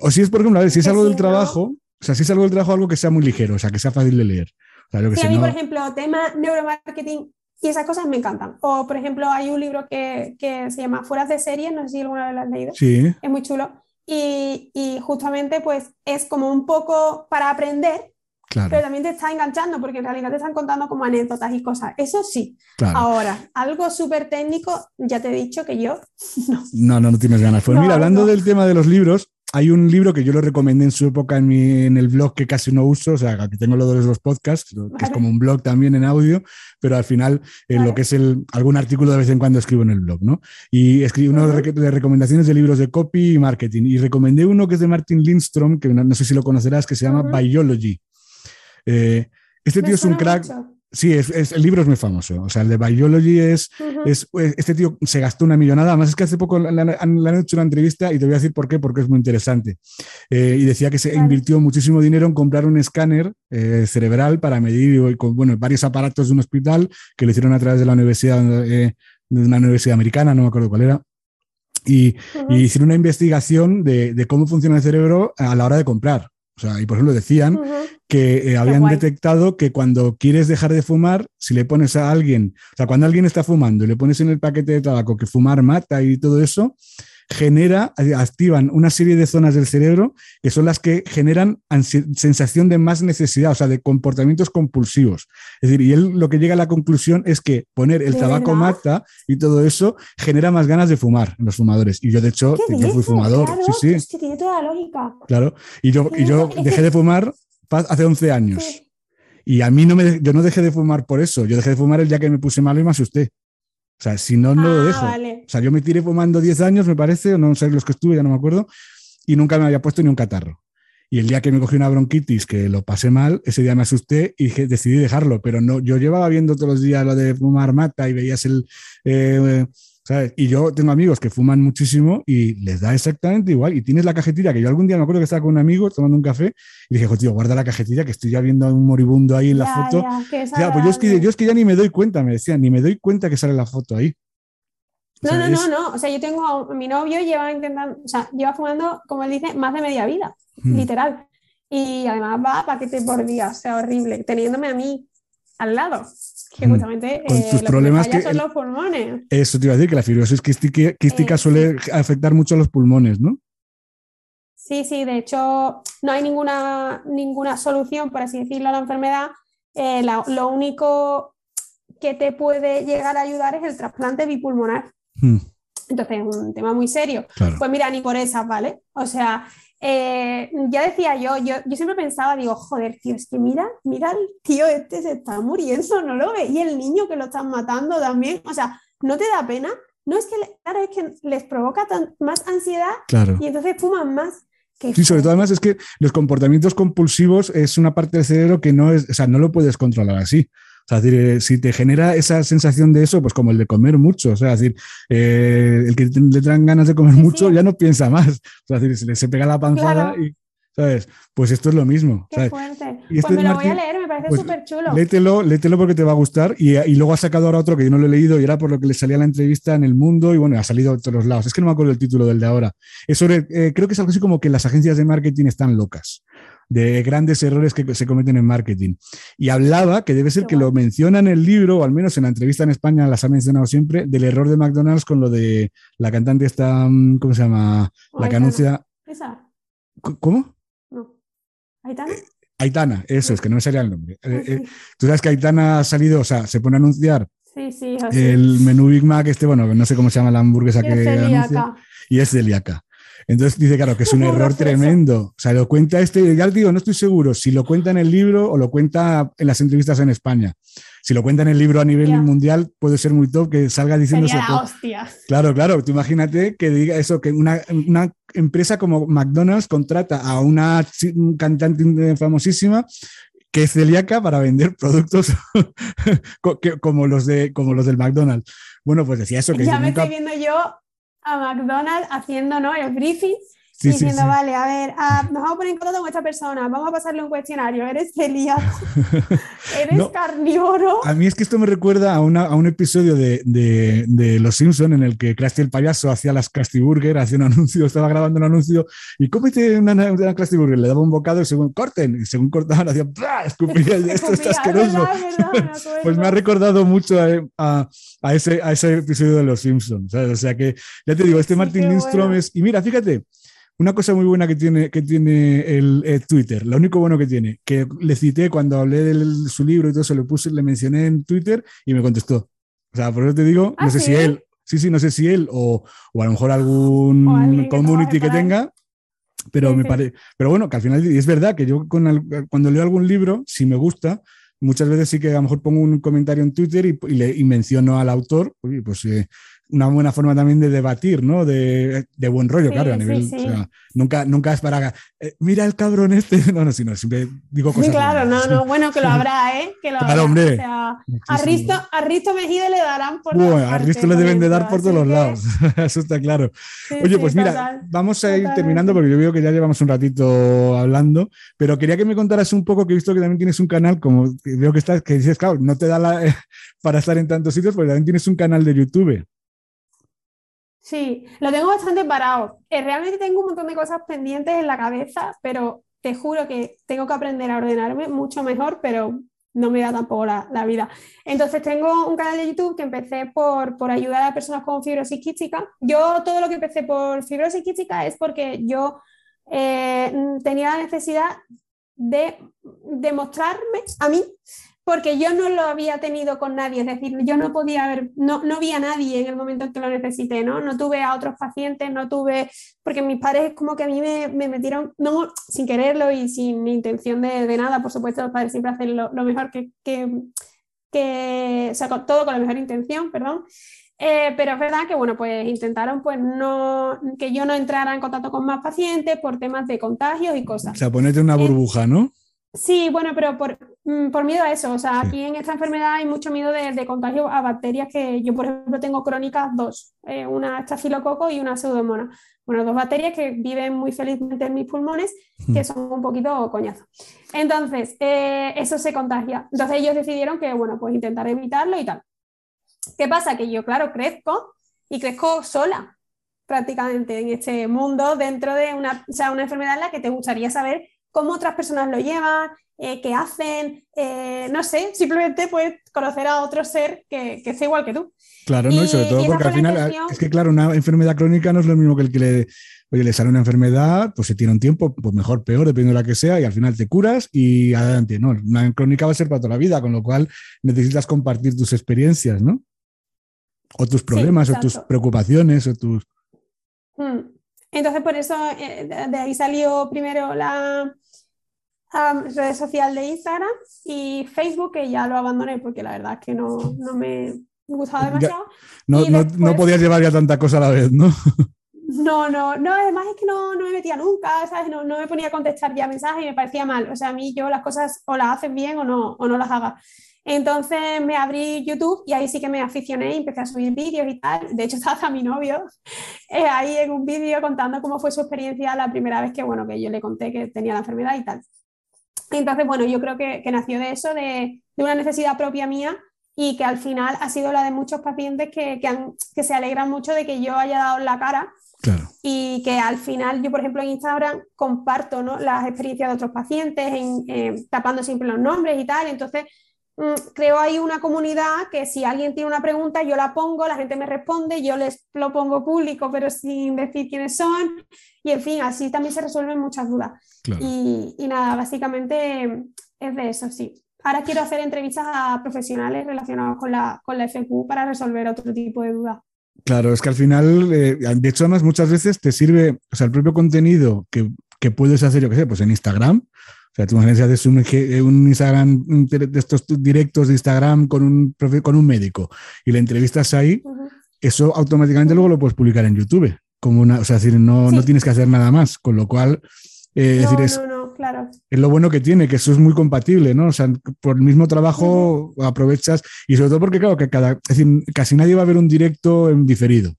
O si es, por ejemplo, a ver, si es algo del trabajo, o sea, si es algo del trabajo, algo que sea muy ligero, o sea, que sea fácil de leer. O sea, que Sí, a mí, no- por ejemplo, tema neuromarketing y esas cosas me encantan. O, por ejemplo, hay un libro que, que se llama Fueras de serie, no sé si alguna vez lo has leído. Sí, Es muy chulo. Y, y justamente, pues, es como un poco para aprender, claro, pero también te está enganchando, porque en realidad te están contando como anécdotas y cosas. Eso sí. claro. Ahora, algo súper técnico, ya te he dicho que yo no. No, no, no tienes ganas. Pues No, mira, hablando no. del tema de los libros, hay un libro que yo lo recomendé en su época en, mi, en el blog que casi no uso, o sea, aquí tengo lo de los podcasts, que es como un blog también en audio, pero al final eh, Vale. lo que es el, algún artículo de vez en cuando escribo en el blog, ¿no? Y escribí uno de, de recomendaciones de libros de copy y marketing, y recomendé uno que es de Martin Lindstrom, que no, no sé si lo conocerás, que se llama. Biology. Eh, este Me tío es un crack. mucho. Sí, es, es- el libro es muy famoso. O sea, el de Biology es, Ujú. es, pues, este tío se gastó una millonada. Además, es que hace poco le, le- le han hecho una entrevista y te voy a decir por qué, porque es muy interesante. Eh, y decía que se Vale. invirtió muchísimo dinero en comprar un escáner eh, cerebral para medir con bueno, varios aparatos de un hospital que lo hicieron a través de la universidad, eh, de una universidad americana, no me acuerdo cuál era. Y, Ujú. y hicieron una investigación de, de cómo funciona el cerebro a la hora de comprar. Sea, y por ejemplo decían que eh, habían detectado que cuando quieres dejar de fumar, si le pones a alguien, o sea, cuando alguien está fumando y le pones en el paquete de tabaco que fumar mata y todo eso, genera, eh, activan una serie de zonas del cerebro que son las que generan sensación de más necesidad, o sea, de comportamientos compulsivos. Es decir, y él lo que llega a la conclusión es que poner el ¿De tabaco verdad? mata y todo eso genera más ganas de fumar en los fumadores. Y yo, de hecho, ¿Qué yo fui fumador. Claro, sí, sí, es que tiene toda la lógica. claro. Y yo, y yo dejé de fumar hace 11 años. Sí. Y a mí no me, yo no dejé de fumar por eso. Yo dejé de fumar el día que me puse malo y me asusté. O sea, si no, no lo Ah, dejo. vale. O sea, yo me tiré fumando 10 años, me parece, o no sé los que estuve, ya no me acuerdo, y nunca me había puesto ni un catarro. Y el día que me cogí una bronquitis, que lo pasé mal, ese día me asusté y dije- decidí dejarlo. Pero no, yo llevaba viendo todos los días lo de fumar mata y veías el. eh, ¿sabes? Y yo tengo amigos que fuman muchísimo y les da exactamente igual. Y tienes la cajetilla, que yo algún día me acuerdo que estaba con un amigo tomando un café y dije, "Jo, tío, guarda la cajetilla, que estoy ya viendo a un moribundo ahí en la Ya, foto. ya, Ya, pues yo es, que, yo es que ya ni me doy cuenta, me decían, ni me doy cuenta que sale la foto ahí. O No, no, es- no, no. O sea, yo tengo a mi novio lleva intentando, o sea, lleva fumando, como él dice, más de media vida, Hmm. literal. Y además va a paquete por día, o sea, horrible, teniéndome a mí al lado. Que Hmm. justamente Con eh, que problemas falla que son los pulmones. Eso te iba a decir, que la fibrosis quística, quística Eh, suele afectar mucho a los pulmones, ¿no? Sí, sí, de hecho, no hay ninguna, ninguna solución, por así decirlo, a la enfermedad. Eh, la- lo único que te puede llegar a ayudar es el trasplante bipulmonar. Hmm, Entonces, es un tema muy serio. claro. Pues mira, ni por esas, ¿vale? O sea, eh, ya decía yo, yo, yo siempre pensaba, digo, joder, tío, es que mira, mira, el tío este se está muriendo, no lo ve, y el niño que lo están matando también, o sea, ¿no te da pena? No es que, claro, es que les provoca tan- más ansiedad claro. y entonces fuman más. Que Sí, sobre todo además es que los comportamientos compulsivos es una parte del cerebro que no es, o sea, no lo puedes controlar así. O sea, decir, eh, si te genera esa sensación de eso, pues como el de comer mucho, o sea, decir, eh, el que le traen ganas de comer Sí, mucho sí. ya no piensa más. O sea, decir, se le se pega la panzada Claro. y, ¿sabes? Pues esto es lo mismo. Qué ¿sabes? fuerte. Y este Pues me de lo voy a leer, me parece pues, súper chulo. Léetelo, léetelo porque te va a gustar. Y, y luego ha sacado ahora otro que yo no lo he leído y era por lo que le salía la entrevista en El Mundo y bueno, ha salido de todos lados. Es que no me acuerdo el título del de ahora. Es sobre, eh, creo que es algo así como que las agencias de marketing están locas de grandes errores que se cometen en marketing. Y hablaba, que debe ser que lo menciona en el libro, o al menos en la entrevista en España las ha mencionado siempre, del error de McDonald's con lo de la cantante esta, mm, ¿cómo se llama? La que anuncia... ¿Esa? ¿Cómo? No. ¿Aitana? Aitana, eso es, que no me salía el nombre. Eh, eh. Tú sabes que Aitana ha salido, o sea, se pone a anunciar Sí, sí, el menú Big Mac, este, bueno, no sé cómo se llama la hamburguesa Yo que anuncia, y es celíaca. Entonces dice, claro, que es un error tremendo. O sea, lo cuenta este, ya digo, no estoy seguro si lo cuenta en el libro o lo cuenta en las entrevistas en España. Si lo cuenta en el libro a nivel Ya. mundial, puede ser muy top que salga diciendo Sería eso. la hostia. Claro, claro. Tú imagínate que diga eso, que una, una empresa como McDonald's contrata a una cantante famosísima que es celíaca para vender productos como, los de, como los del McDonald's. Bueno, pues decía eso. Que ya me estoy viendo yo a McDonald's haciendo ¿no? el briefing diciendo, vale, a ver, ah, nos vamos a poner en contacto con esta persona, vamos a pasarle un cuestionario, eres celíaco, eres carnívoro. A mí es que esto me recuerda a, a un episodio de, de, Los Simpson en el que Krusty el payaso hacía las Krusty Burger, hacía un anuncio, estaba grabando un anuncio y cómete una, una Krusty Burger, le daba un bocado y según corten, y según cortaban hacía escupía, esto está asqueroso. pues me ha recordado mucho a, a, ese, a ese episodio de Los Simpsons, o sea que ya te digo, este Martin Lindstrom es, y mira, fíjate, una cosa muy buena que tiene, que tiene el, eh, Twitter, lo único bueno que tiene, que le cité cuando hablé de su libro y todo eso, le puse, le mencioné en Twitter y me contestó. O sea, por eso te digo, no ¿Ah, sé si él, sí, sí, no sé si él o, o a lo mejor algún community que, tenga, pero me parece, pero bueno, que al final y es verdad que yo cuando leo algún libro, si me gusta, muchas veces sí que a lo mejor pongo un comentario en Twitter y, le, y menciono al autor, pues eh, una buena forma también de debatir, ¿no? De, de buen rollo, claro, a nivel. O sea, nunca, nunca es para. Eh, mira el cabrón este. No, no, sino siempre digo cosas. Sí, claro, no, no, bueno, que lo habrá, ¿eh? Que lo claro, hombre. O sea, a, Risto, a Risto Mejide le darán por. Bueno, a Risto le deben de dar por todos los lados. Eso está claro. Oye, pues mira, vamos a ir terminando porque yo veo que ya llevamos un ratito hablando, pero quería que me contaras un poco, que he visto que también tienes un canal, como veo que estás, que dices, claro, no te da la, para estar en tantos sitios, porque también tienes un canal de YouTube. Sí, lo tengo bastante parado. Eh, realmente tengo un montón de cosas pendientes en la cabeza, pero te juro que tengo que aprender a ordenarme mucho mejor, pero no me da tampoco la, vida. Entonces tengo un canal de YouTube que empecé por, por, ayudar a personas con fibrosis quística. Yo todo lo que empecé por fibrosis quística es porque yo eh, tenía la necesidad de demostrarme a mí porque yo no lo había tenido con nadie, es decir, yo no podía ver, no, no vi a nadie en el momento en que lo necesité, ¿no? No tuve a otros pacientes, no tuve, porque mis padres como que a mí me, me metieron, no, sin quererlo y sin intención de, de, nada, por supuesto, los padres siempre hacen lo, mejor que, que, que, o sea, todo con la mejor intención, perdón. Eh, pero es verdad que, bueno, pues intentaron pues no, que yo no entrara en contacto con más pacientes por temas de contagios y cosas. O sea, ponerte una burbuja, ¿no? Sí, bueno, pero por, mm, por, miedo a eso. O sea, aquí en esta enfermedad hay mucho miedo de, contagio a bacterias que yo, por ejemplo, tengo crónicas dos, eh, una estafilococo y una pseudomonas. Bueno, dos bacterias que viven muy felizmente en mis pulmones, que son un poquito coñazo. Entonces, eh, eso se contagia. Entonces ellos decidieron que, bueno, pues intentar evitarlo y tal. ¿Qué pasa? Que yo, claro, crezco y crezco sola prácticamente en este mundo dentro de una, o sea, una enfermedad en la que te gustaría saber cómo otras personas lo llevan, eh, qué hacen, eh, no sé, simplemente puedes conocer a otro ser que, que sea igual que tú. Claro, no, y sobre todo porque al final es que, claro, una enfermedad crónica no es lo mismo que el que le, oye, le sale una enfermedad, pues se tiene un tiempo, pues mejor, peor, dependiendo de la que sea, y al final te curas y adelante. No, una crónica va a ser para toda la vida, con lo cual necesitas compartir tus experiencias, ¿no? O tus problemas, o tus preocupaciones, o tus. Hmm. Entonces, por eso, eh, de ahí salió primero la, red social de Instagram y Facebook, que ya lo abandoné porque la verdad es que no, no me gustaba demasiado. no, no, podías llevar ya tanta cosa a la vez, ¿no? No, no, no, además es que no, no me metía nunca, ¿sabes? No, no, me ponía a contestar ya mensajes y me parecía mal. O sea, a mí yo las cosas o las haces bien o no, o no las hagas. Entonces me abrí YouTube y ahí sí que me aficioné y empecé a subir vídeos y tal. De hecho, estaba mi novio eh, ahí en un vídeo contando cómo fue su experiencia la primera vez que, bueno, que yo le conté que tenía la enfermedad y tal. Entonces, bueno, yo creo que, nació de eso, de, una necesidad propia mía y que al final ha sido la de muchos pacientes que, que, se alegran mucho de que yo haya dado la cara y que al final yo, por ejemplo, en Instagram comparto ¿no? las experiencias de otros pacientes, en, eh, tapando siempre los nombres y tal. Entonces, creo ahí una comunidad que si alguien tiene una pregunta, yo la pongo, la gente me responde, yo les lo pongo público, pero sin decir quiénes son. Y en fin, así también se resuelven muchas dudas. Y, nada, básicamente es de eso, sí. Ahora quiero hacer entrevistas a profesionales relacionados con la, con la FQ para resolver otro tipo de dudas. Claro, es que al final, eh, de hecho, además muchas veces te sirve, o sea, el propio contenido que, que puedes hacer, yo qué sé, pues en Instagram. O sea, tú imaginas haces un, un, Instagram, de estos directos de Instagram con un, con un médico y la entrevistas ahí, eso automáticamente luego lo puedes publicar en YouTube. Como una, o sea, decir, no, no tienes que hacer nada más, con lo cual, eh, decir, es, claro. Es lo bueno que tiene, que eso es muy compatible, ¿no? O sea, por el mismo trabajo aprovechas y sobre todo porque, claro, que cada, es decir, casi nadie va a ver un directo en diferido.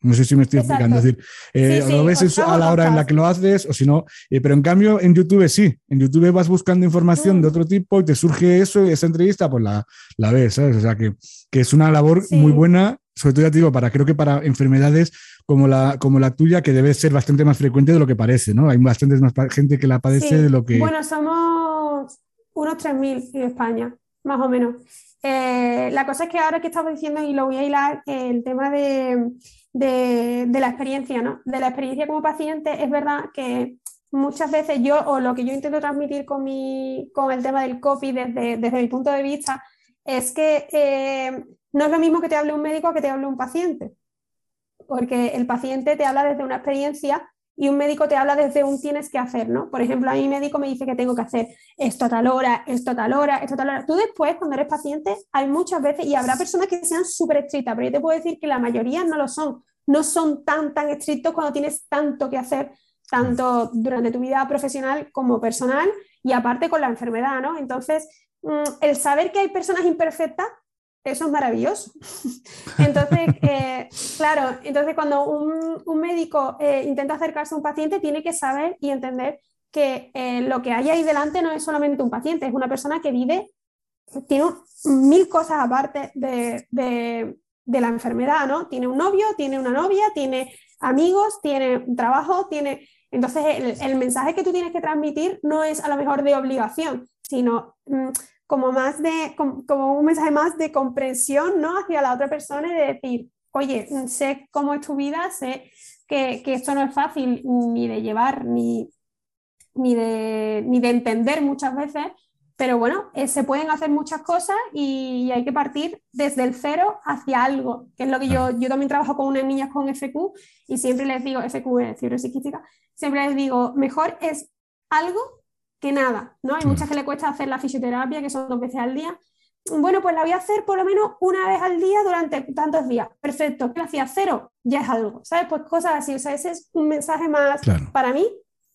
No sé si me estoy explicando. Es decir, eh, lo ves a la hora en la que lo haces o si no. Eh, pero en cambio, en YouTube sí. En YouTube vas buscando información de mm. otro tipo y te surge eso y esa entrevista, pues la, la ves, ¿sabes? O sea, que, que es una labor muy buena, sobre todo ya te digo, para, creo que para enfermedades como la, como la tuya, que debe ser bastante más frecuente de lo que parece, ¿no? Hay bastante más gente que la padece de lo que. Bueno, somos unos 3.000 en España, más o menos. Eh, la cosa es que ahora que estamos diciendo, y lo voy a hilar, el tema de de, la experiencia, ¿no? De la experiencia como paciente, es verdad que muchas veces yo, o lo que yo intento transmitir con, mi, con el tema del copy desde, desde mi punto de vista, es que eh, no es lo mismo que te hable un médico que te hable un paciente, porque el paciente te habla desde una experiencia y un médico te habla desde un tienes que hacer, ¿no? Por ejemplo, a mi médico me dice que tengo que hacer esto a tal hora, esto a tal hora, esto a tal hora. Tú después, cuando eres paciente, hay muchas veces, y habrá personas que sean súper estrictas, pero yo te puedo decir que la mayoría no lo son. No son tan, tan estrictos cuando tienes tanto que hacer, tanto durante tu vida profesional como personal, y aparte con la enfermedad, ¿no? Entonces, mm, el saber que hay personas imperfectas eso es maravilloso. Entonces, eh, claro, entonces cuando un, médico eh, intenta acercarse a un paciente, tiene que saber y entender que eh, lo que hay ahí delante no es solamente un paciente, es una persona que vive, tiene mil cosas aparte de, la enfermedad, ¿no? Tiene un novio, tiene una novia, tiene amigos, tiene un trabajo, tiene... Entonces, el, el mensaje que tú tienes que transmitir no es a lo mejor de obligación, sino... Mm, como más de, como, un mensaje más de comprensión, ¿no? Hacia la otra persona y de decir, oye, sé cómo es tu vida, sé que, esto no es fácil ni de llevar, ni, ni, de, ni de entender muchas veces, pero bueno, eh, se pueden hacer muchas cosas y, hay que partir desde el cero hacia algo, que es lo que yo, yo también trabajo con unas niñas con FQ y siempre les digo, FQ es psiquística, siempre les digo, mejor es algo que nada, ¿no? Hay muchas que le cuesta hacer la fisioterapia, que son dos veces al día. Bueno, pues la voy a hacer por lo menos una vez al día durante tantos días. Perfecto, ¿qué hacía? Cero, ya es algo, ¿sabes? Pues cosas así, o sea, ese es un mensaje más, para mí,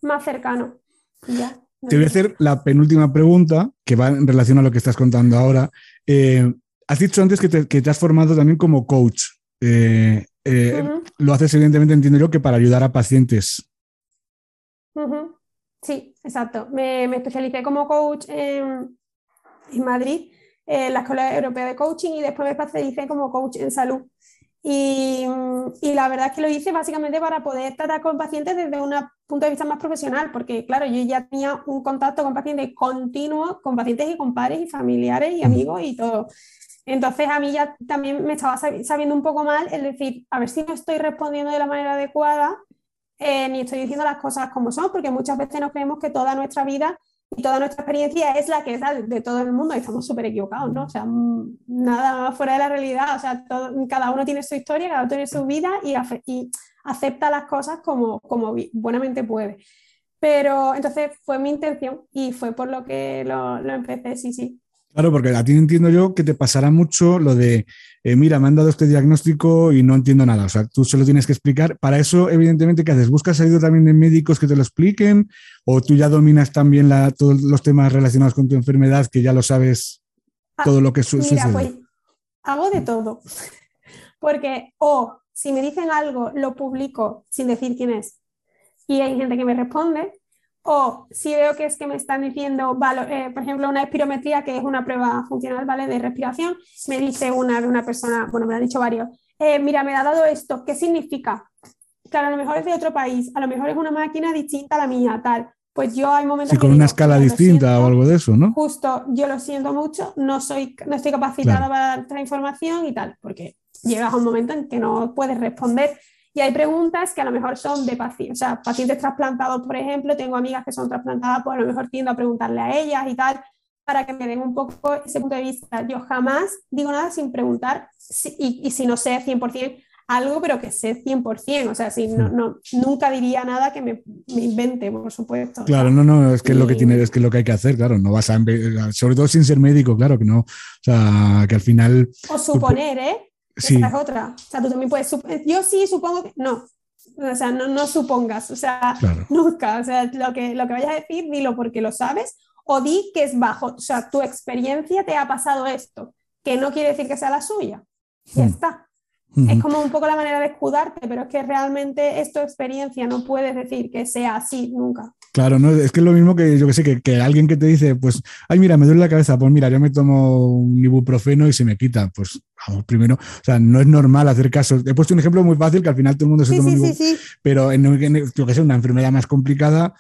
más cercano. Te voy a hacer la penúltima pregunta, que va en relación a lo que estás contando ahora. Eh, has dicho antes que te, has formado también como coach. Eh, eh, lo haces, evidentemente, entiendo yo, que para ayudar a pacientes. Sí, exacto. Me, especialicé como coach en, Madrid, en la Escuela Europea de Coaching, y después me especialicé como coach en salud. Y, la verdad es que lo hice básicamente para poder tratar con pacientes desde un punto de vista más profesional, porque claro, yo ya tenía un contacto con pacientes continuo, con pacientes y con padres y familiares y amigos y todo. Entonces a mí ya también me estaba sabiendo un poco mal el decir, a ver si no estoy respondiendo de la manera adecuada eh, ni estoy diciendo las cosas como son, porque muchas veces nos creemos que toda nuestra vida y toda nuestra experiencia es la que es de, todo el mundo y estamos súper equivocados, ¿no? O sea, mm, nada fuera de la realidad, o sea, cada uno tiene su historia, cada uno tiene su vida y, acepta las cosas como, como buenamente puede. Pero entonces fue mi intención y fue por lo que lo, lo empecé, sí, sí. Claro, porque a ti entiendo yo que te pasará mucho lo de, eh, mira, me han dado este diagnóstico y no entiendo nada. O sea, tú se lo tienes que explicar. Para eso, evidentemente, ¿qué haces? ¿Buscas ayuda también de médicos que te lo expliquen? ¿O tú ya dominas también todos los temas relacionados con tu enfermedad, que ya lo sabes ah, todo lo que sucede? Mira, pues hago de todo. Porque, o si me dicen algo, lo publico sin decir quién es. Y hay gente que me responde, o si veo que es que me están diciendo, eh, por ejemplo, una espirometría, que es una prueba funcional ¿vale? de respiración, me dice una una persona, bueno, me lo han dicho varios, eh, mira, me ha dado esto, ¿qué significa? Claro, a lo mejor es de otro país, a lo mejor es una máquina distinta a la mía, tal. Pues yo hay momentos. Sí, con una escala distinta o algo de eso, ¿no? Justo, yo lo siento mucho, no, soy, no estoy capacitada para dar esta información y tal, porque llegas a un momento en que no puedes responder y hay preguntas que a lo mejor son de pacientes, o sea, pacientes trasplantados, por ejemplo, tengo amigas que son trasplantadas, pues a lo mejor tiendo a preguntarle a ellas y tal, para que me den un poco ese punto de vista. Yo jamás digo nada sin preguntar y, y, si no sé 100% algo, pero que sé 100%, o sea, si no, no, nunca diría nada que me, me invente, por supuesto. Claro, no, no, es que lo que tiene, es que lo que hay que hacer, claro, no vas a, sobre todo sin ser médico, claro, que no, o sea, que al final... O suponer, ¿eh? Sí. Esa es otra. O sea, tú también puedes. Yo sí supongo que. No. O sea, no, no supongas, o sea, nunca. O sea, lo que, lo que vayas a decir, dilo porque lo sabes o di que es bajo, o sea, tu experiencia te ha pasado esto, que no quiere decir que sea la suya. Ya hmm. está. Es como un poco la manera de escudarte, pero es que realmente es tu experiencia, no puedes decir que sea así nunca. Claro, no, es que es lo mismo que yo que sé, que, alguien que te dice, pues, ay, mira, me duele la cabeza, pues mira, yo me tomo un ibuprofeno y se me quita. Pues vamos, primero, o sea, no es normal hacer caso. He puesto un ejemplo muy fácil que al final todo el mundo se toma sí, sí, pero en, en, yo que sé, una enfermedad más complicada,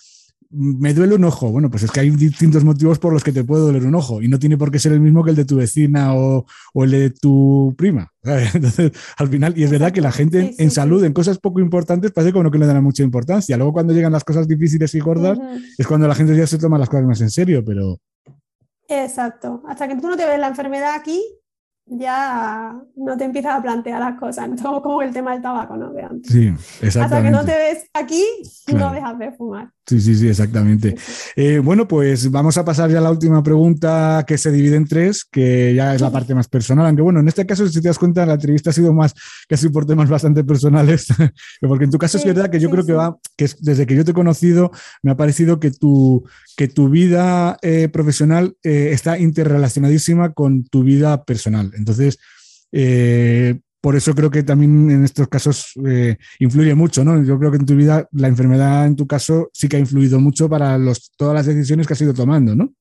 me duele un ojo. Bueno, pues es que hay distintos motivos por los que te puede doler un ojo y no tiene por qué ser el mismo que el de tu vecina o, el de tu prima. Entonces, al final, y es verdad que la gente en salud, en cosas poco importantes, parece como que no le dan mucha importancia. Luego, cuando llegan las cosas difíciles y gordas, es cuando la gente ya se toma las cosas más en serio, pero. Exacto. Hasta que tú no te ves la enfermedad aquí, ya no te empiezas a plantear las cosas, no como el tema del tabaco, ¿no? De antes. Sí, exactamente. Hasta que no te ves aquí, no dejas de fumar. Sí, sí, sí, exactamente. Eh, bueno, pues vamos a pasar ya a la última pregunta que se divide en tres, que ya es la parte más personal, aunque bueno, en este caso, si te das cuenta, la entrevista ha sido más casi por temas bastante personales, porque en tu caso es verdad que yo creo que va, que desde que yo te he conocido, me ha parecido que tu, que tu vida eh, profesional eh, está interrelacionadísima con tu vida personal. Entonces, por eso creo que también en estos casos eh, influye mucho, ¿no? Yo creo que en tu vida la enfermedad, en tu caso, sí que ha influido mucho para los, todas las decisiones que has ido tomando, ¿no?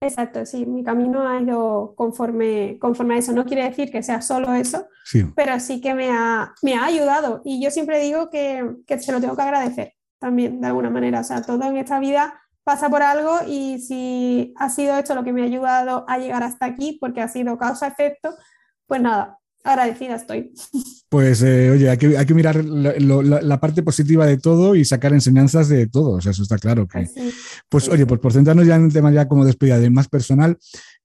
Exacto, sí, mi camino ha ido conforme, conforme a eso. No quiere decir que sea solo eso, pero sí que me ha, me ha ayudado. Y yo siempre digo que, que se lo tengo que agradecer también, de alguna manera. O sea, todo en esta vida pasa por algo y si ha sido esto lo que me ha ayudado a llegar hasta aquí, porque ha sido causa-efecto, pues nada, agradecida estoy. Pues eh, oye, hay que, hay que mirar la, parte positiva de todo y sacar enseñanzas de todo, o sea, eso está claro. Que, pues oye, pues por centrarnos ya en un tema ya como despedida de más personal,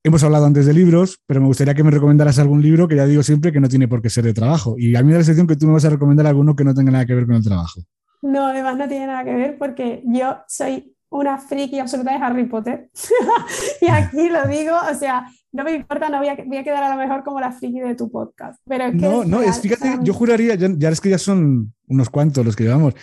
hemos hablado antes de libros, pero me gustaría que me recomendaras algún libro que ya digo siempre que no tiene por qué ser de trabajo. Y a mí me da la sensación que tú me vas a recomendar alguno que no tenga nada que ver con el trabajo. No, además no tiene nada que ver porque yo soy una friki absoluta de Harry Potter. y aquí lo digo, o sea, no me importa, no voy a, voy a, quedar a lo mejor como la friki de tu podcast. Pero no, no, es, fíjate, yo juraría, ya, es que ya son unos cuantos los que llevamos,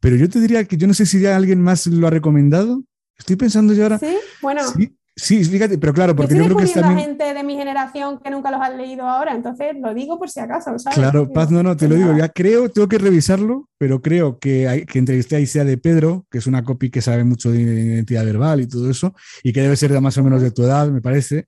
pero yo te diría que yo no sé si ya alguien más lo ha recomendado. Estoy pensando yo ahora. Sí, bueno. Sí, fíjate, pero claro, porque yo creo que está. gente de mi generación que nunca los han leído ahora, entonces lo digo por si acaso, ¿sabes? Claro, Paz, no, no, te lo digo, ya creo, tengo que revisarlo, pero creo que, hay, que entrevisté a Isea de Pedro, que es una copy que sabe mucho de identidad verbal y todo eso, y que debe ser de más o menos de tu edad, me parece.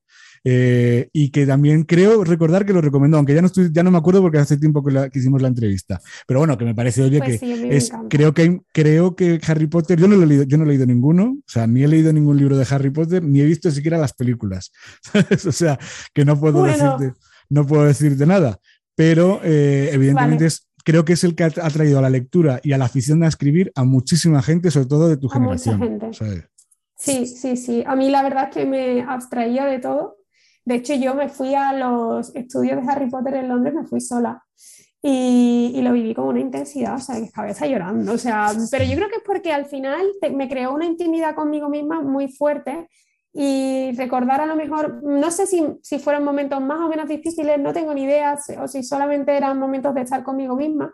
Eh, y que también creo recordar que lo recomendó, aunque ya no, estoy, ya no me acuerdo porque hace tiempo que, hicimos la entrevista. Pero bueno, que me parece, oye, pues que es, creo que creo que Harry Potter, yo no, lo he leído, yo no he leído ninguno, o sea, ni he leído ningún libro de Harry Potter, ni he visto siquiera las películas. o sea, que no puedo, decirte, no puedo decirte nada. Pero eh, evidentemente es, creo que es el que ha, traído a la lectura y a la afición a escribir a muchísima gente, sobre todo de tu generación. Sí, sí, sí. A mí la verdad es que me abstraía de todo de hecho, yo me fui a los estudios de Harry Potter en Londres, me fui sola. Y, lo viví con una intensidad, o sea, que cabeza llorando, o sea, pero yo creo que es porque al final me creó una intimidad conmigo misma muy fuerte y recordar a lo mejor, no sé si, si fueron momentos más o menos difíciles, no tengo ni idea, o si solamente eran momentos de estar conmigo misma.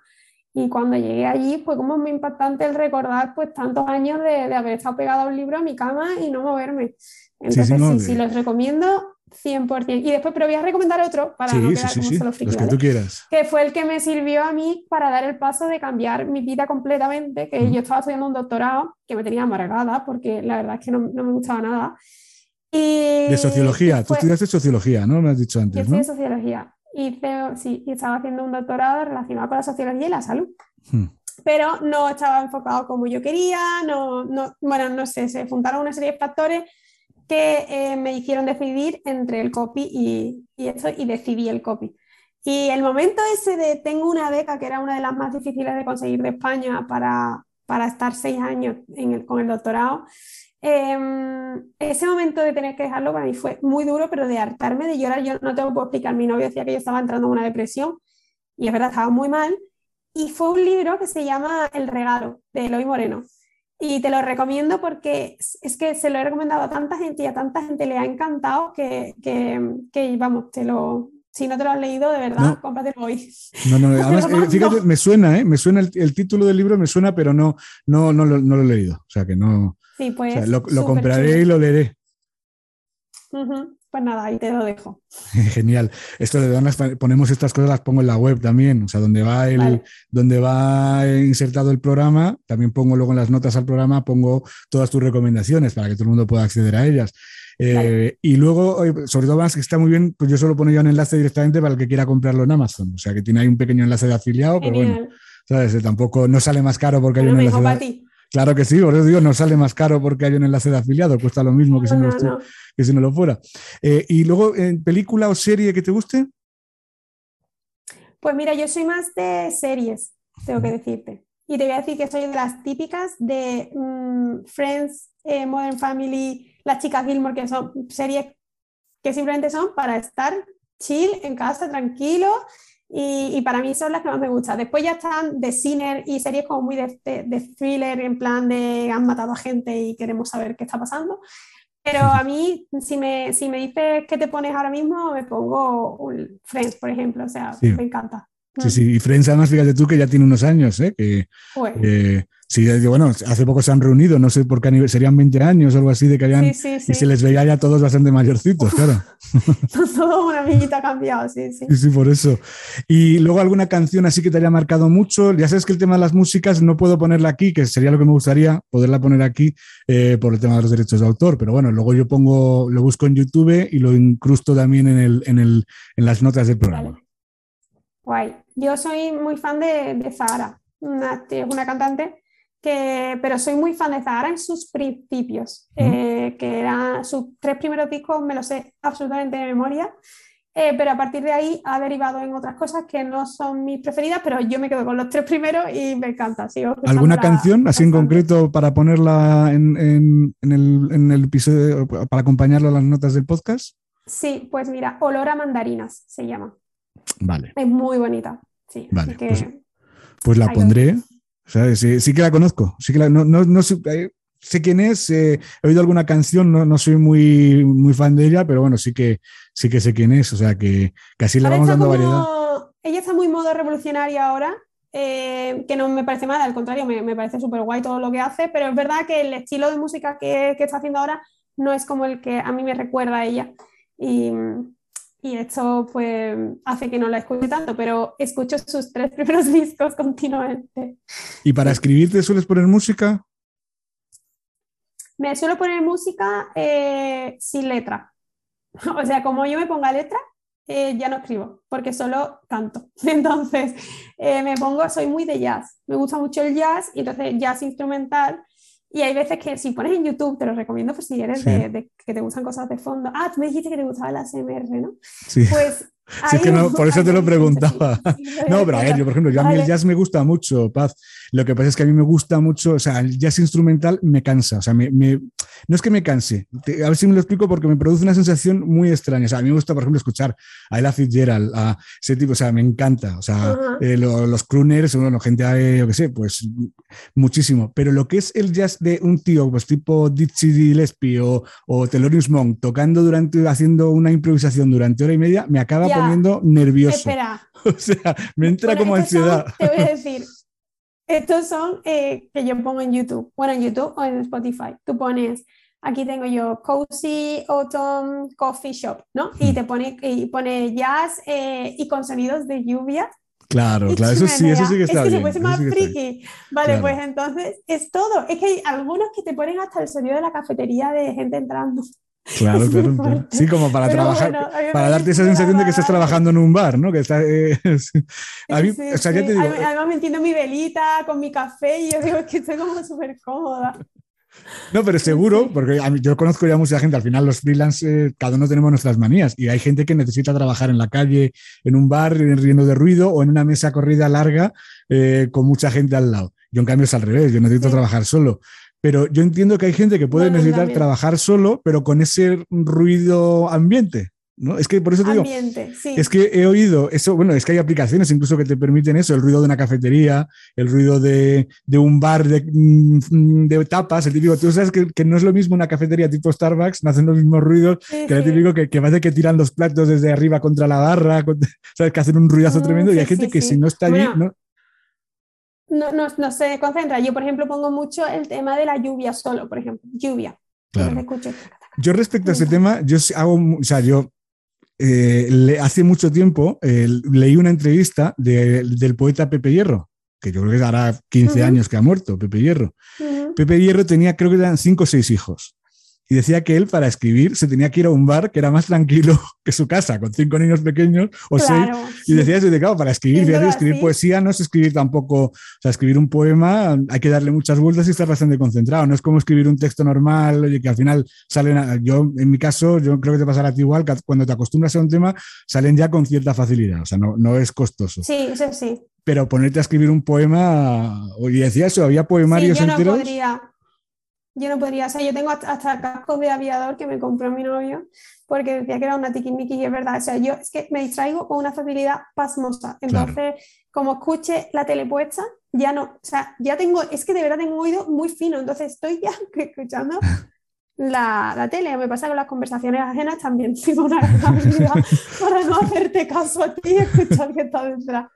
Y cuando llegué allí fue como muy impactante el recordar pues tantos años de, de haber estado pegada a un libro a mi cama y no moverme. Entonces sí, sí, los recomiendo 100%. Y después, pero voy a recomendar otro para no quedar como solo friki, que tú quieras. Que fue el que me sirvió a mí para dar el paso de cambiar mi vida completamente, que yo estaba estudiando un doctorado que me tenía amargada porque la verdad es que no, no me gustaba nada. Y, de sociología, tú estudiaste sociología, ¿no? Me has dicho antes, yo ¿no? sociología. Hice, sí, y estaba haciendo un doctorado relacionado con la sociología y la salud. Hmm. Pero no estaba enfocado como yo quería, no, no, bueno, no sé, se juntaron una serie de factores que eh, me hicieron decidir entre el copy y, eso y decidí el copy. Y el momento ese de tengo una beca que era una de las más difíciles de conseguir de España para, para estar seis años en el, con el doctorado, em, ese momento de tener que dejarlo para mí fue muy duro, pero de hartarme de llorar, yo no tengo que explicar, mi novio decía que yo estaba entrando en una depresión y es verdad, estaba muy mal. Y fue un libro que se llama El regalo de Eloy Moreno. Y te lo recomiendo porque es que se lo he recomendado a tanta gente y a tanta gente le ha encantado que, que, que vamos, te lo, Si no te lo has leído, de verdad, No. cómpratelo hoy. No, no, además, eh, fíjate, me suena, ¿eh? Me suena el, el título del libro, me suena, pero no, no, no, lo, no lo he leído. O sea que no. Sí, o pues. sea, lo, compraré chulo. y lo leeré. Ujú, Pues nada, ahí te lo dejo. Genial. Esto de las ponemos estas cosas, las pongo en la web también. O sea, donde va el, Vale. donde va insertado el programa, también pongo luego en las notas al programa, pongo todas tus recomendaciones para que todo el mundo pueda acceder a ellas. Eh, Vale. Y luego, sobre todo más que está muy bien, pues yo solo pongo ya un enlace directamente para el que quiera comprarlo en Amazon. O sea, que tiene ahí un pequeño enlace de afiliado, pero bueno. ¿sabes? Eh, Tampoco no sale más caro porque hay un enlace. para de- ti. Claro que sí, por eso digo, no sale más caro porque hay un enlace de afiliado, cuesta lo mismo que si No, que si no lo fuera. Eh, y luego, ¿en película o serie que te guste? Pues mira, yo soy más de series, tengo que decirte. Y te voy a decir que soy de las típicas de mm, Friends, eh, Modern Family, Las Chicas Gilmore, que son series que simplemente son para estar chill en casa, tranquilo. Y, y para mí son las que más me gustan. Después ya están de Sinner y series como muy de, de- de thriller, en plan de han matado a gente y queremos saber qué está pasando. Pero a mí, si me, si me dices qué te pones ahora mismo, me pongo un Friends, por ejemplo. O sea, Sí. me encanta. Sí, sí, y Friends además, fíjate tú que ya tiene unos años, ¿eh? Que, Pues, eh, sí, bueno, hace poco se han reunido, no sé por qué serían 20 años o algo así, de que habían, sí, sí, sí. y se les veía ya todos bastante mayorcitos, claro. Todo una amiguita ha cambiado, sí, sí. Sí, sí, por eso. Y luego alguna canción así que te haya marcado mucho. Ya sabes que el tema de las músicas no puedo ponerla aquí, que sería lo que me gustaría poderla poner aquí eh, por el tema de los derechos de autor. Pero bueno, luego yo pongo, lo busco en YouTube y lo incrusto también en, el, en, el, en las notas del programa. Vale. Guay. Yo soy muy fan de, de Zahara, una, es una cantante que, pero soy muy fan de Zahara en sus principios, eh, que eran sus tres primeros discos, me los sé absolutamente de memoria, eh, pero a partir de ahí ha derivado en otras cosas que no son mis preferidas, pero yo me quedo con los tres primeros y me encanta. sigo ¿Alguna canción así en concreto para ponerla en, en- en el, en el episodio, para acompañarlo a las notas del podcast? Sí, pues mira, Olor a mandarinas se llama. Vale, Es muy bonita. Sí, Vale, así que pues- pues la pondré. ¿Sabes? Sí, sí que la conozco. Sí que la- no, no- no sé, sé quién es, eh, he oído alguna canción, no, no soy muy, muy fan de ella, pero bueno, sí que, sí que sé quién es. O sea que, que así le vamos dando como- variedad. Ella está muy modo revolucionaria ahora, eh, que no me parece mal, al contrario, me, me parece súper guay todo lo que hace, pero es verdad que el estilo de música que, que está haciendo ahora no es como el que a mí me recuerda a ella. Y, y esto pues hace que no la escuche tanto, pero escucho sus tres primeros discos continuamente. ¿Y para escribir te sueles poner música? Me suelo poner música eh, sin letra. O sea, como yo me ponga letra, eh, ya no escribo, porque solo canto. Entonces, eh, me pongo, soy muy de jazz. Me gusta mucho el jazz, y entonces jazz instrumental. Y hay veces que si pones en YouTube, te lo recomiendo por si eres Sí. de, de que te gustan cosas de fondo. Ah, tú me dijiste que te gustaba el ASMR, ¿no? Sí. Pues. Sí, es que no, por eso te lo un- preguntaba. No, pero a ver, yo, por ejemplo, yo a mí el jazz me gusta mucho, Paz. Lo que pasa es que a mí me gusta mucho, o sea, el jazz instrumental me cansa, o sea, me, me- no es que me canse, a ver si me lo explico porque me produce una sensación muy extraña. O sea, a mí me gusta, por ejemplo, escuchar a Ella Fitzgerald, a ese tipo, o sea, me encanta, o sea, Ajá. eh, lo- los crooners, bueno, gente, eh, yo qué sé, pues muchísimo. Pero lo que es el jazz de un tío, pues tipo Dizzy Gillespie o, o Thelonious Monk, tocando durante, haciendo una improvisación durante hora y media, me acaba Ya. poniendo nervioso. Espera, O sea, me entra Bueno, como estos son- ansiedad. te voy a decir, estos son eh, que yo pongo en YouTube, bueno, en YouTube o en Spotify. Tú pones, aquí tengo yo Cozy Autumn Coffee Shop, ¿no? Y te pone, y pone jazz eh, y con sonidos de lluvia. Claro, claro, eso sí, eso sí que está Es que bien. se fuese más sí friki. Vale, Claro. pues entonces es todo. Es que hay algunos que te ponen hasta el sonido de la cafetería de gente entrando. Claro, claro, claro. Sí, como para Pero trabajar, bueno, para darte esa sensación de que estás trabajando en un bar, ¿no? Que está, eh. A mí, Sí, o sea, ya sí. te digo, Adem- Además me entiendo mi velita con mi café y yo digo que estoy como súper cómoda. no, pero seguro, porque a mí- yo conozco ya mucha gente, al final los freelance, eh, cada uno tenemos nuestras manías y hay gente que necesita trabajar en la calle, en un bar, eh, riendo de ruido o en una mesa corrida larga eh, con mucha gente al lado. Yo en cambio es al revés, yo necesito Sí. trabajar solo. Pero yo entiendo que hay gente que puede No, no, yo necesitar también. trabajar solo, pero con ese ruido ambiente. ¿no? Es que por eso te digo, Ambiente, sí. es que he oído eso, bueno, es que hay aplicaciones incluso que te permiten eso, el ruido de una cafetería, el ruido de, de un bar de, mm, de tapas, el típico, tú sabes que, que no es lo mismo una cafetería tipo Starbucks, no hacen los mismos ruidos Sí, que el típico que, que parece que tiran los platos desde arriba contra la barra, sabes que hacen un ruidazo Mm, tremendo y hay gente que si no está allí, Bueno, ¿no? No, no, no se concentra. Yo, por ejemplo, pongo mucho el tema de la lluvia solo, por ejemplo, lluvia. Claro. Escucho. Yo respecto a ese Venga. tema, yo hago, o sea, yo eh, le- hace mucho tiempo eh, leí una entrevista de- del poeta Pepe Hierro, que yo creo que hará 15 Ujú. años que ha muerto, Pepe Hierro. Pepe Hierro tenía, creo que eran 5 o 6 hijos. Y decía que él, para escribir, se tenía que ir a un bar que era más tranquilo que su casa, con cinco niños pequeños o seis. Claro, Y sí. decía eso de, claro, para escribir, fíjate, escribir poesía no es escribir tampoco, o sea, escribir un poema hay que darle muchas vueltas y estar bastante concentrado. No es como escribir un texto normal, oye, que al final salen, a- yo en mi caso, yo creo que te pasará a ti igual, que cuando te acostumbras a un tema, salen ya con cierta facilidad, o sea, no, no es costoso. Sí, eso sí. Pero ponerte a escribir un poema, oye, decía eso, había Sí, poemarios yo no enteros. podría. Yo no podría. O sea, yo tengo hasta, hasta cascos de aviador que me compró mi novio porque decía que era una tiquismiquis y es verdad. O sea, yo es que me distraigo con una facilidad pasmosa. Entonces, como escuche la tele puesta, ya no. O sea, ya tengo, es que de verdad tengo un oído muy fino. Entonces, estoy ya escuchando la, la tele. Me pasa con las conversaciones ajenas también. Tengo una gran habilidad para no hacerte caso a ti y escuchar que está detrás.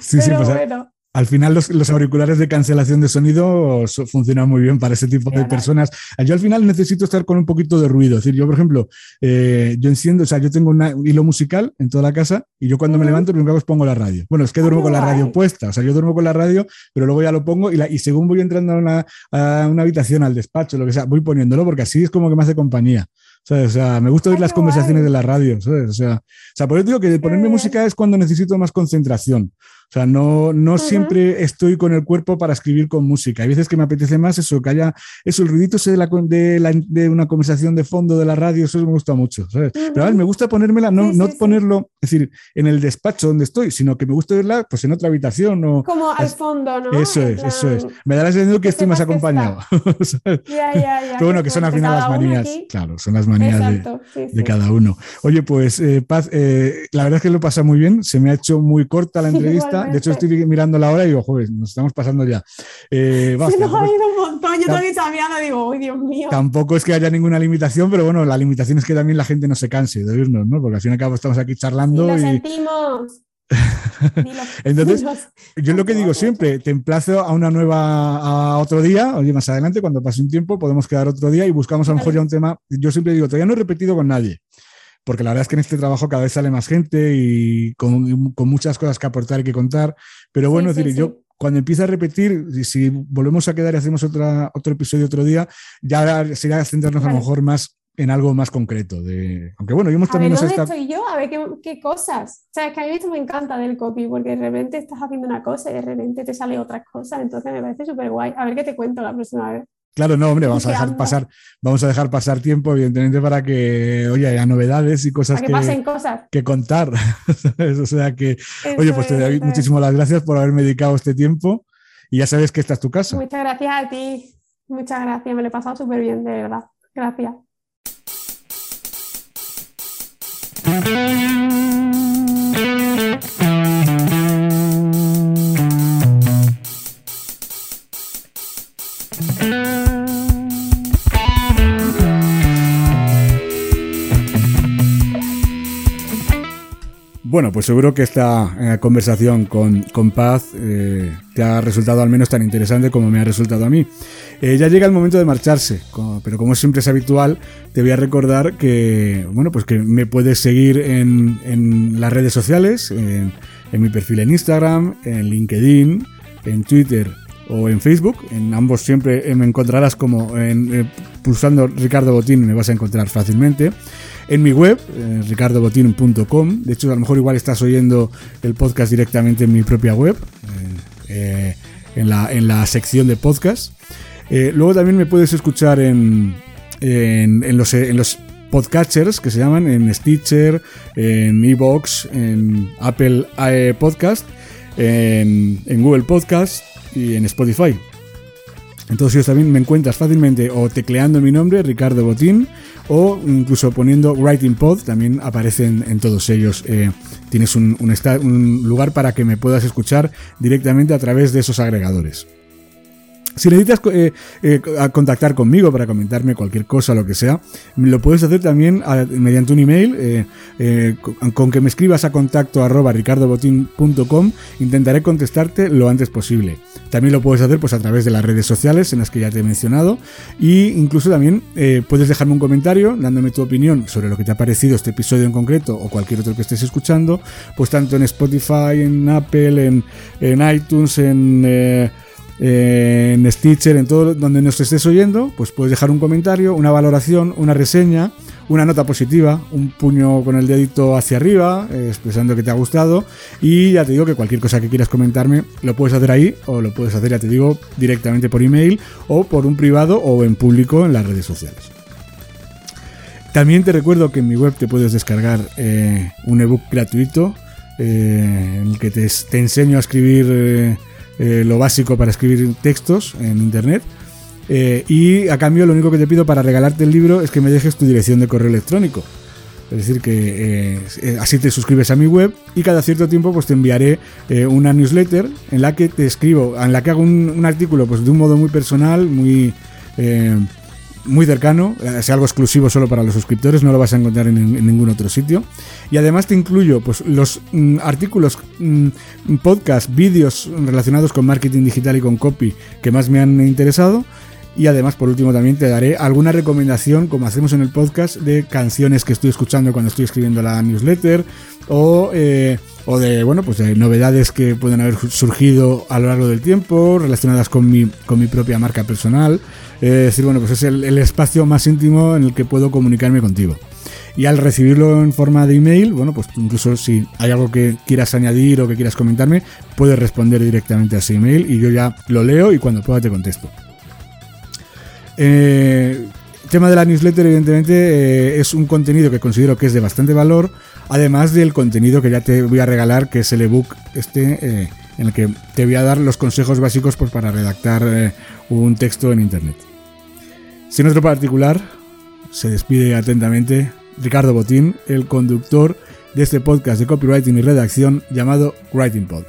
Sí, sí, Pero pues, a- bueno. Al final los, los auriculares de cancelación de sonido so- funcionan muy bien para ese tipo de personas. Yo al final necesito estar con un poquito de ruido. Es decir, yo por ejemplo, eh, yo enciendo, o sea, yo tengo una- un hilo musical en toda la casa y yo cuando me levanto lo primero que pongo la radio. Bueno, es que duermo con la radio puesta, o sea, yo duermo con la radio, pero luego ya lo pongo y, la- y según voy entrando a una, a una habitación, al despacho, lo que sea, voy poniéndolo porque así es como que me hace compañía. ¿sabes? O sea, me gusta oír las conversaciones de la radio, ¿sabes? O sea, o sea, por eso digo que ponerme música es cuando necesito más concentración. O sea, no, no siempre estoy con el cuerpo para escribir con música. Hay veces que me apetece más eso, que haya eso, el ruidito ese de, la, de, la- de una conversación de fondo de la radio, eso me gusta mucho. ¿sabes? Pero a ver, me gusta ponérmela, no, Sí, no sí, ponerlo, es decir, en el despacho donde estoy, sino que me gusta verla pues, en otra habitación. O, Como al fondo, ¿no? eso En es, eso es. Me da la sensación que que estoy más acompañado. ya, ya. Pero bueno, que son al final las manías, claro, son las manías de, sí, de cada uno. Oye, pues eh, Paz, eh, la verdad es que lo pasa muy bien, se me ha hecho muy corta la Sí, de hecho estoy mirando la hora y digo, joder, nos estamos pasando ya. Eh, vamos, Se nos ha ido un montón. Yo Tam- todavía estaba mirando y digo, ¡ay, Dios mío! tampoco es que haya ninguna limitación, pero bueno, la limitación es que también la gente no se canse de oírnos, ¿no? Porque al fin y al cabo estamos aquí Y charlando lo y sentimos. Entonces, yo lo que digo siempre, te emplazo a una nueva, a otro día, oye, más adelante, cuando pase un tiempo, podemos quedar otro día y buscamos a lo mejor ya un tema. Yo siempre digo, todavía no he repetido con nadie, porque la verdad es que en este trabajo cada vez sale más gente y con, con muchas cosas que aportar y que contar. Pero Sí, bueno, es sí, decir, sí. yo cuando empiece a repetir, si volvemos a quedar y hacemos otra, otro episodio otro día, ya será centrarnos a lo mejor más en algo más concreto. De, aunque bueno, yo hemos A ver, también ¿dónde está- estoy yo? A ver qué, qué cosas. O sea, es que a mí esto me encanta del copy, porque de repente estás haciendo una cosa y de repente te sale otras cosas. Entonces me parece súper guay. A ver qué te cuento la próxima vez. Claro, no, hombre, vamos a ¿Qué dejar pasar, vamos a dejar pasar tiempo, evidentemente, para que, oye, haya novedades y cosas que que, pasen cosas. que contar. ¿sabes? O sea que, oye, pues te doy muchísimas las gracias por haberme dedicado este tiempo y ya sabes que esta es tu casa. Muchas gracias a ti. Muchas gracias. Me lo he pasado súper bien, de verdad. Gracias. Bueno, pues seguro que esta eh, conversación con, con Paz eh, te ha resultado al menos tan interesante como me ha resultado a mí. Eh, ya llega el momento de marcharse, co- pero como siempre es habitual, te voy a recordar que, bueno, pues que me puedes seguir en, en las redes sociales, en, en mi perfil en Instagram, en LinkedIn, en Twitter o en Facebook. En ambos siempre me encontrarás como en, pulsando Ricardo Botín, me vas a encontrar fácilmente. En mi web, eh, ricardobotín.com. De hecho, a lo mejor igual estás oyendo el podcast directamente en mi propia web, eh, eh, en, la, en la sección de podcast. Eh, luego también me puedes escuchar en, en, en los, en los podcatchers que se llaman, en Stitcher, en Evox, en Apple Podcast, en, en Google Podcast y en Spotify. En todos ellos también me encuentras fácilmente o tecleando mi nombre, Ricardo Botín, o incluso poniendo Writing Pod, también aparecen en todos ellos. Eh, tienes un lugar para que me puedas escuchar directamente a través de esos agregadores. Si necesitas eh, eh, contactar conmigo para comentarme cualquier cosa, lo que sea, lo puedes hacer también mediante un email. Eh, con, que me escribas a contacto arroba ricardobotín.com, intentaré contestarte lo antes posible. También lo puedes hacer pues, a través de las redes sociales en las que ya te he mencionado. Y incluso también puedes dejarme un comentario dándome tu opinión sobre lo que te ha parecido este episodio en concreto o cualquier otro que estés escuchando, pues tanto en Spotify, en Apple, en, en iTunes, en en Stitcher, en todo donde nos estés oyendo, pues puedes dejar un comentario, una valoración, una reseña, una nota positiva, un puño con el dedito hacia arriba, eh, expresando que te ha gustado. Y ya te digo que cualquier cosa que quieras comentarme lo puedes hacer ahí o lo puedes hacer, ya te digo, directamente por email o por un privado o en público en las redes sociales. También te recuerdo que en mi web te puedes descargar eh, un ebook gratuito eh, en el que te, enseño a escribir lo básico para escribir textos en internet. Eh, y a cambio lo único que te pido para regalarte el libro es que me dejes tu dirección de correo electrónico. Es decir, que eh, así te suscribes a mi web y cada cierto tiempo pues te enviaré una newsletter en la que te escribo, en la que hago un, un, artículo pues de un modo muy personal, muy muy cercano, es algo exclusivo solo para los suscriptores, no lo vas a encontrar en, ningún otro sitio. Y además te incluyo pues, los mm, artículos, mm, podcast, vídeos relacionados con marketing digital y con copy que más me han interesado. Y además, por último, también te daré alguna recomendación, como hacemos en el podcast, de canciones que estoy escuchando cuando estoy escribiendo la newsletter o, eh, o de, bueno, pues de novedades que pueden haber surgido a lo largo del tiempo relacionadas con mi, con mi propia marca personal. Es decir, bueno, pues es el, espacio más íntimo en el que puedo comunicarme contigo. Y al recibirlo en forma de email, bueno, pues incluso si hay algo que quieras añadir o que quieras comentarme, puedes responder directamente a ese email y yo ya lo leo y cuando pueda te contesto. Eh, tema de la newsletter, evidentemente, eh, es un contenido que considero que es de bastante valor, además del contenido que ya te voy a regalar, que es el ebook este, eh, en el que te voy a dar los consejos básicos pues, para redactar eh, un texto en Internet. Sin otro particular, se despide atentamente Ricardo Botín, el conductor de este podcast de copywriting y redacción llamado Writing Pod.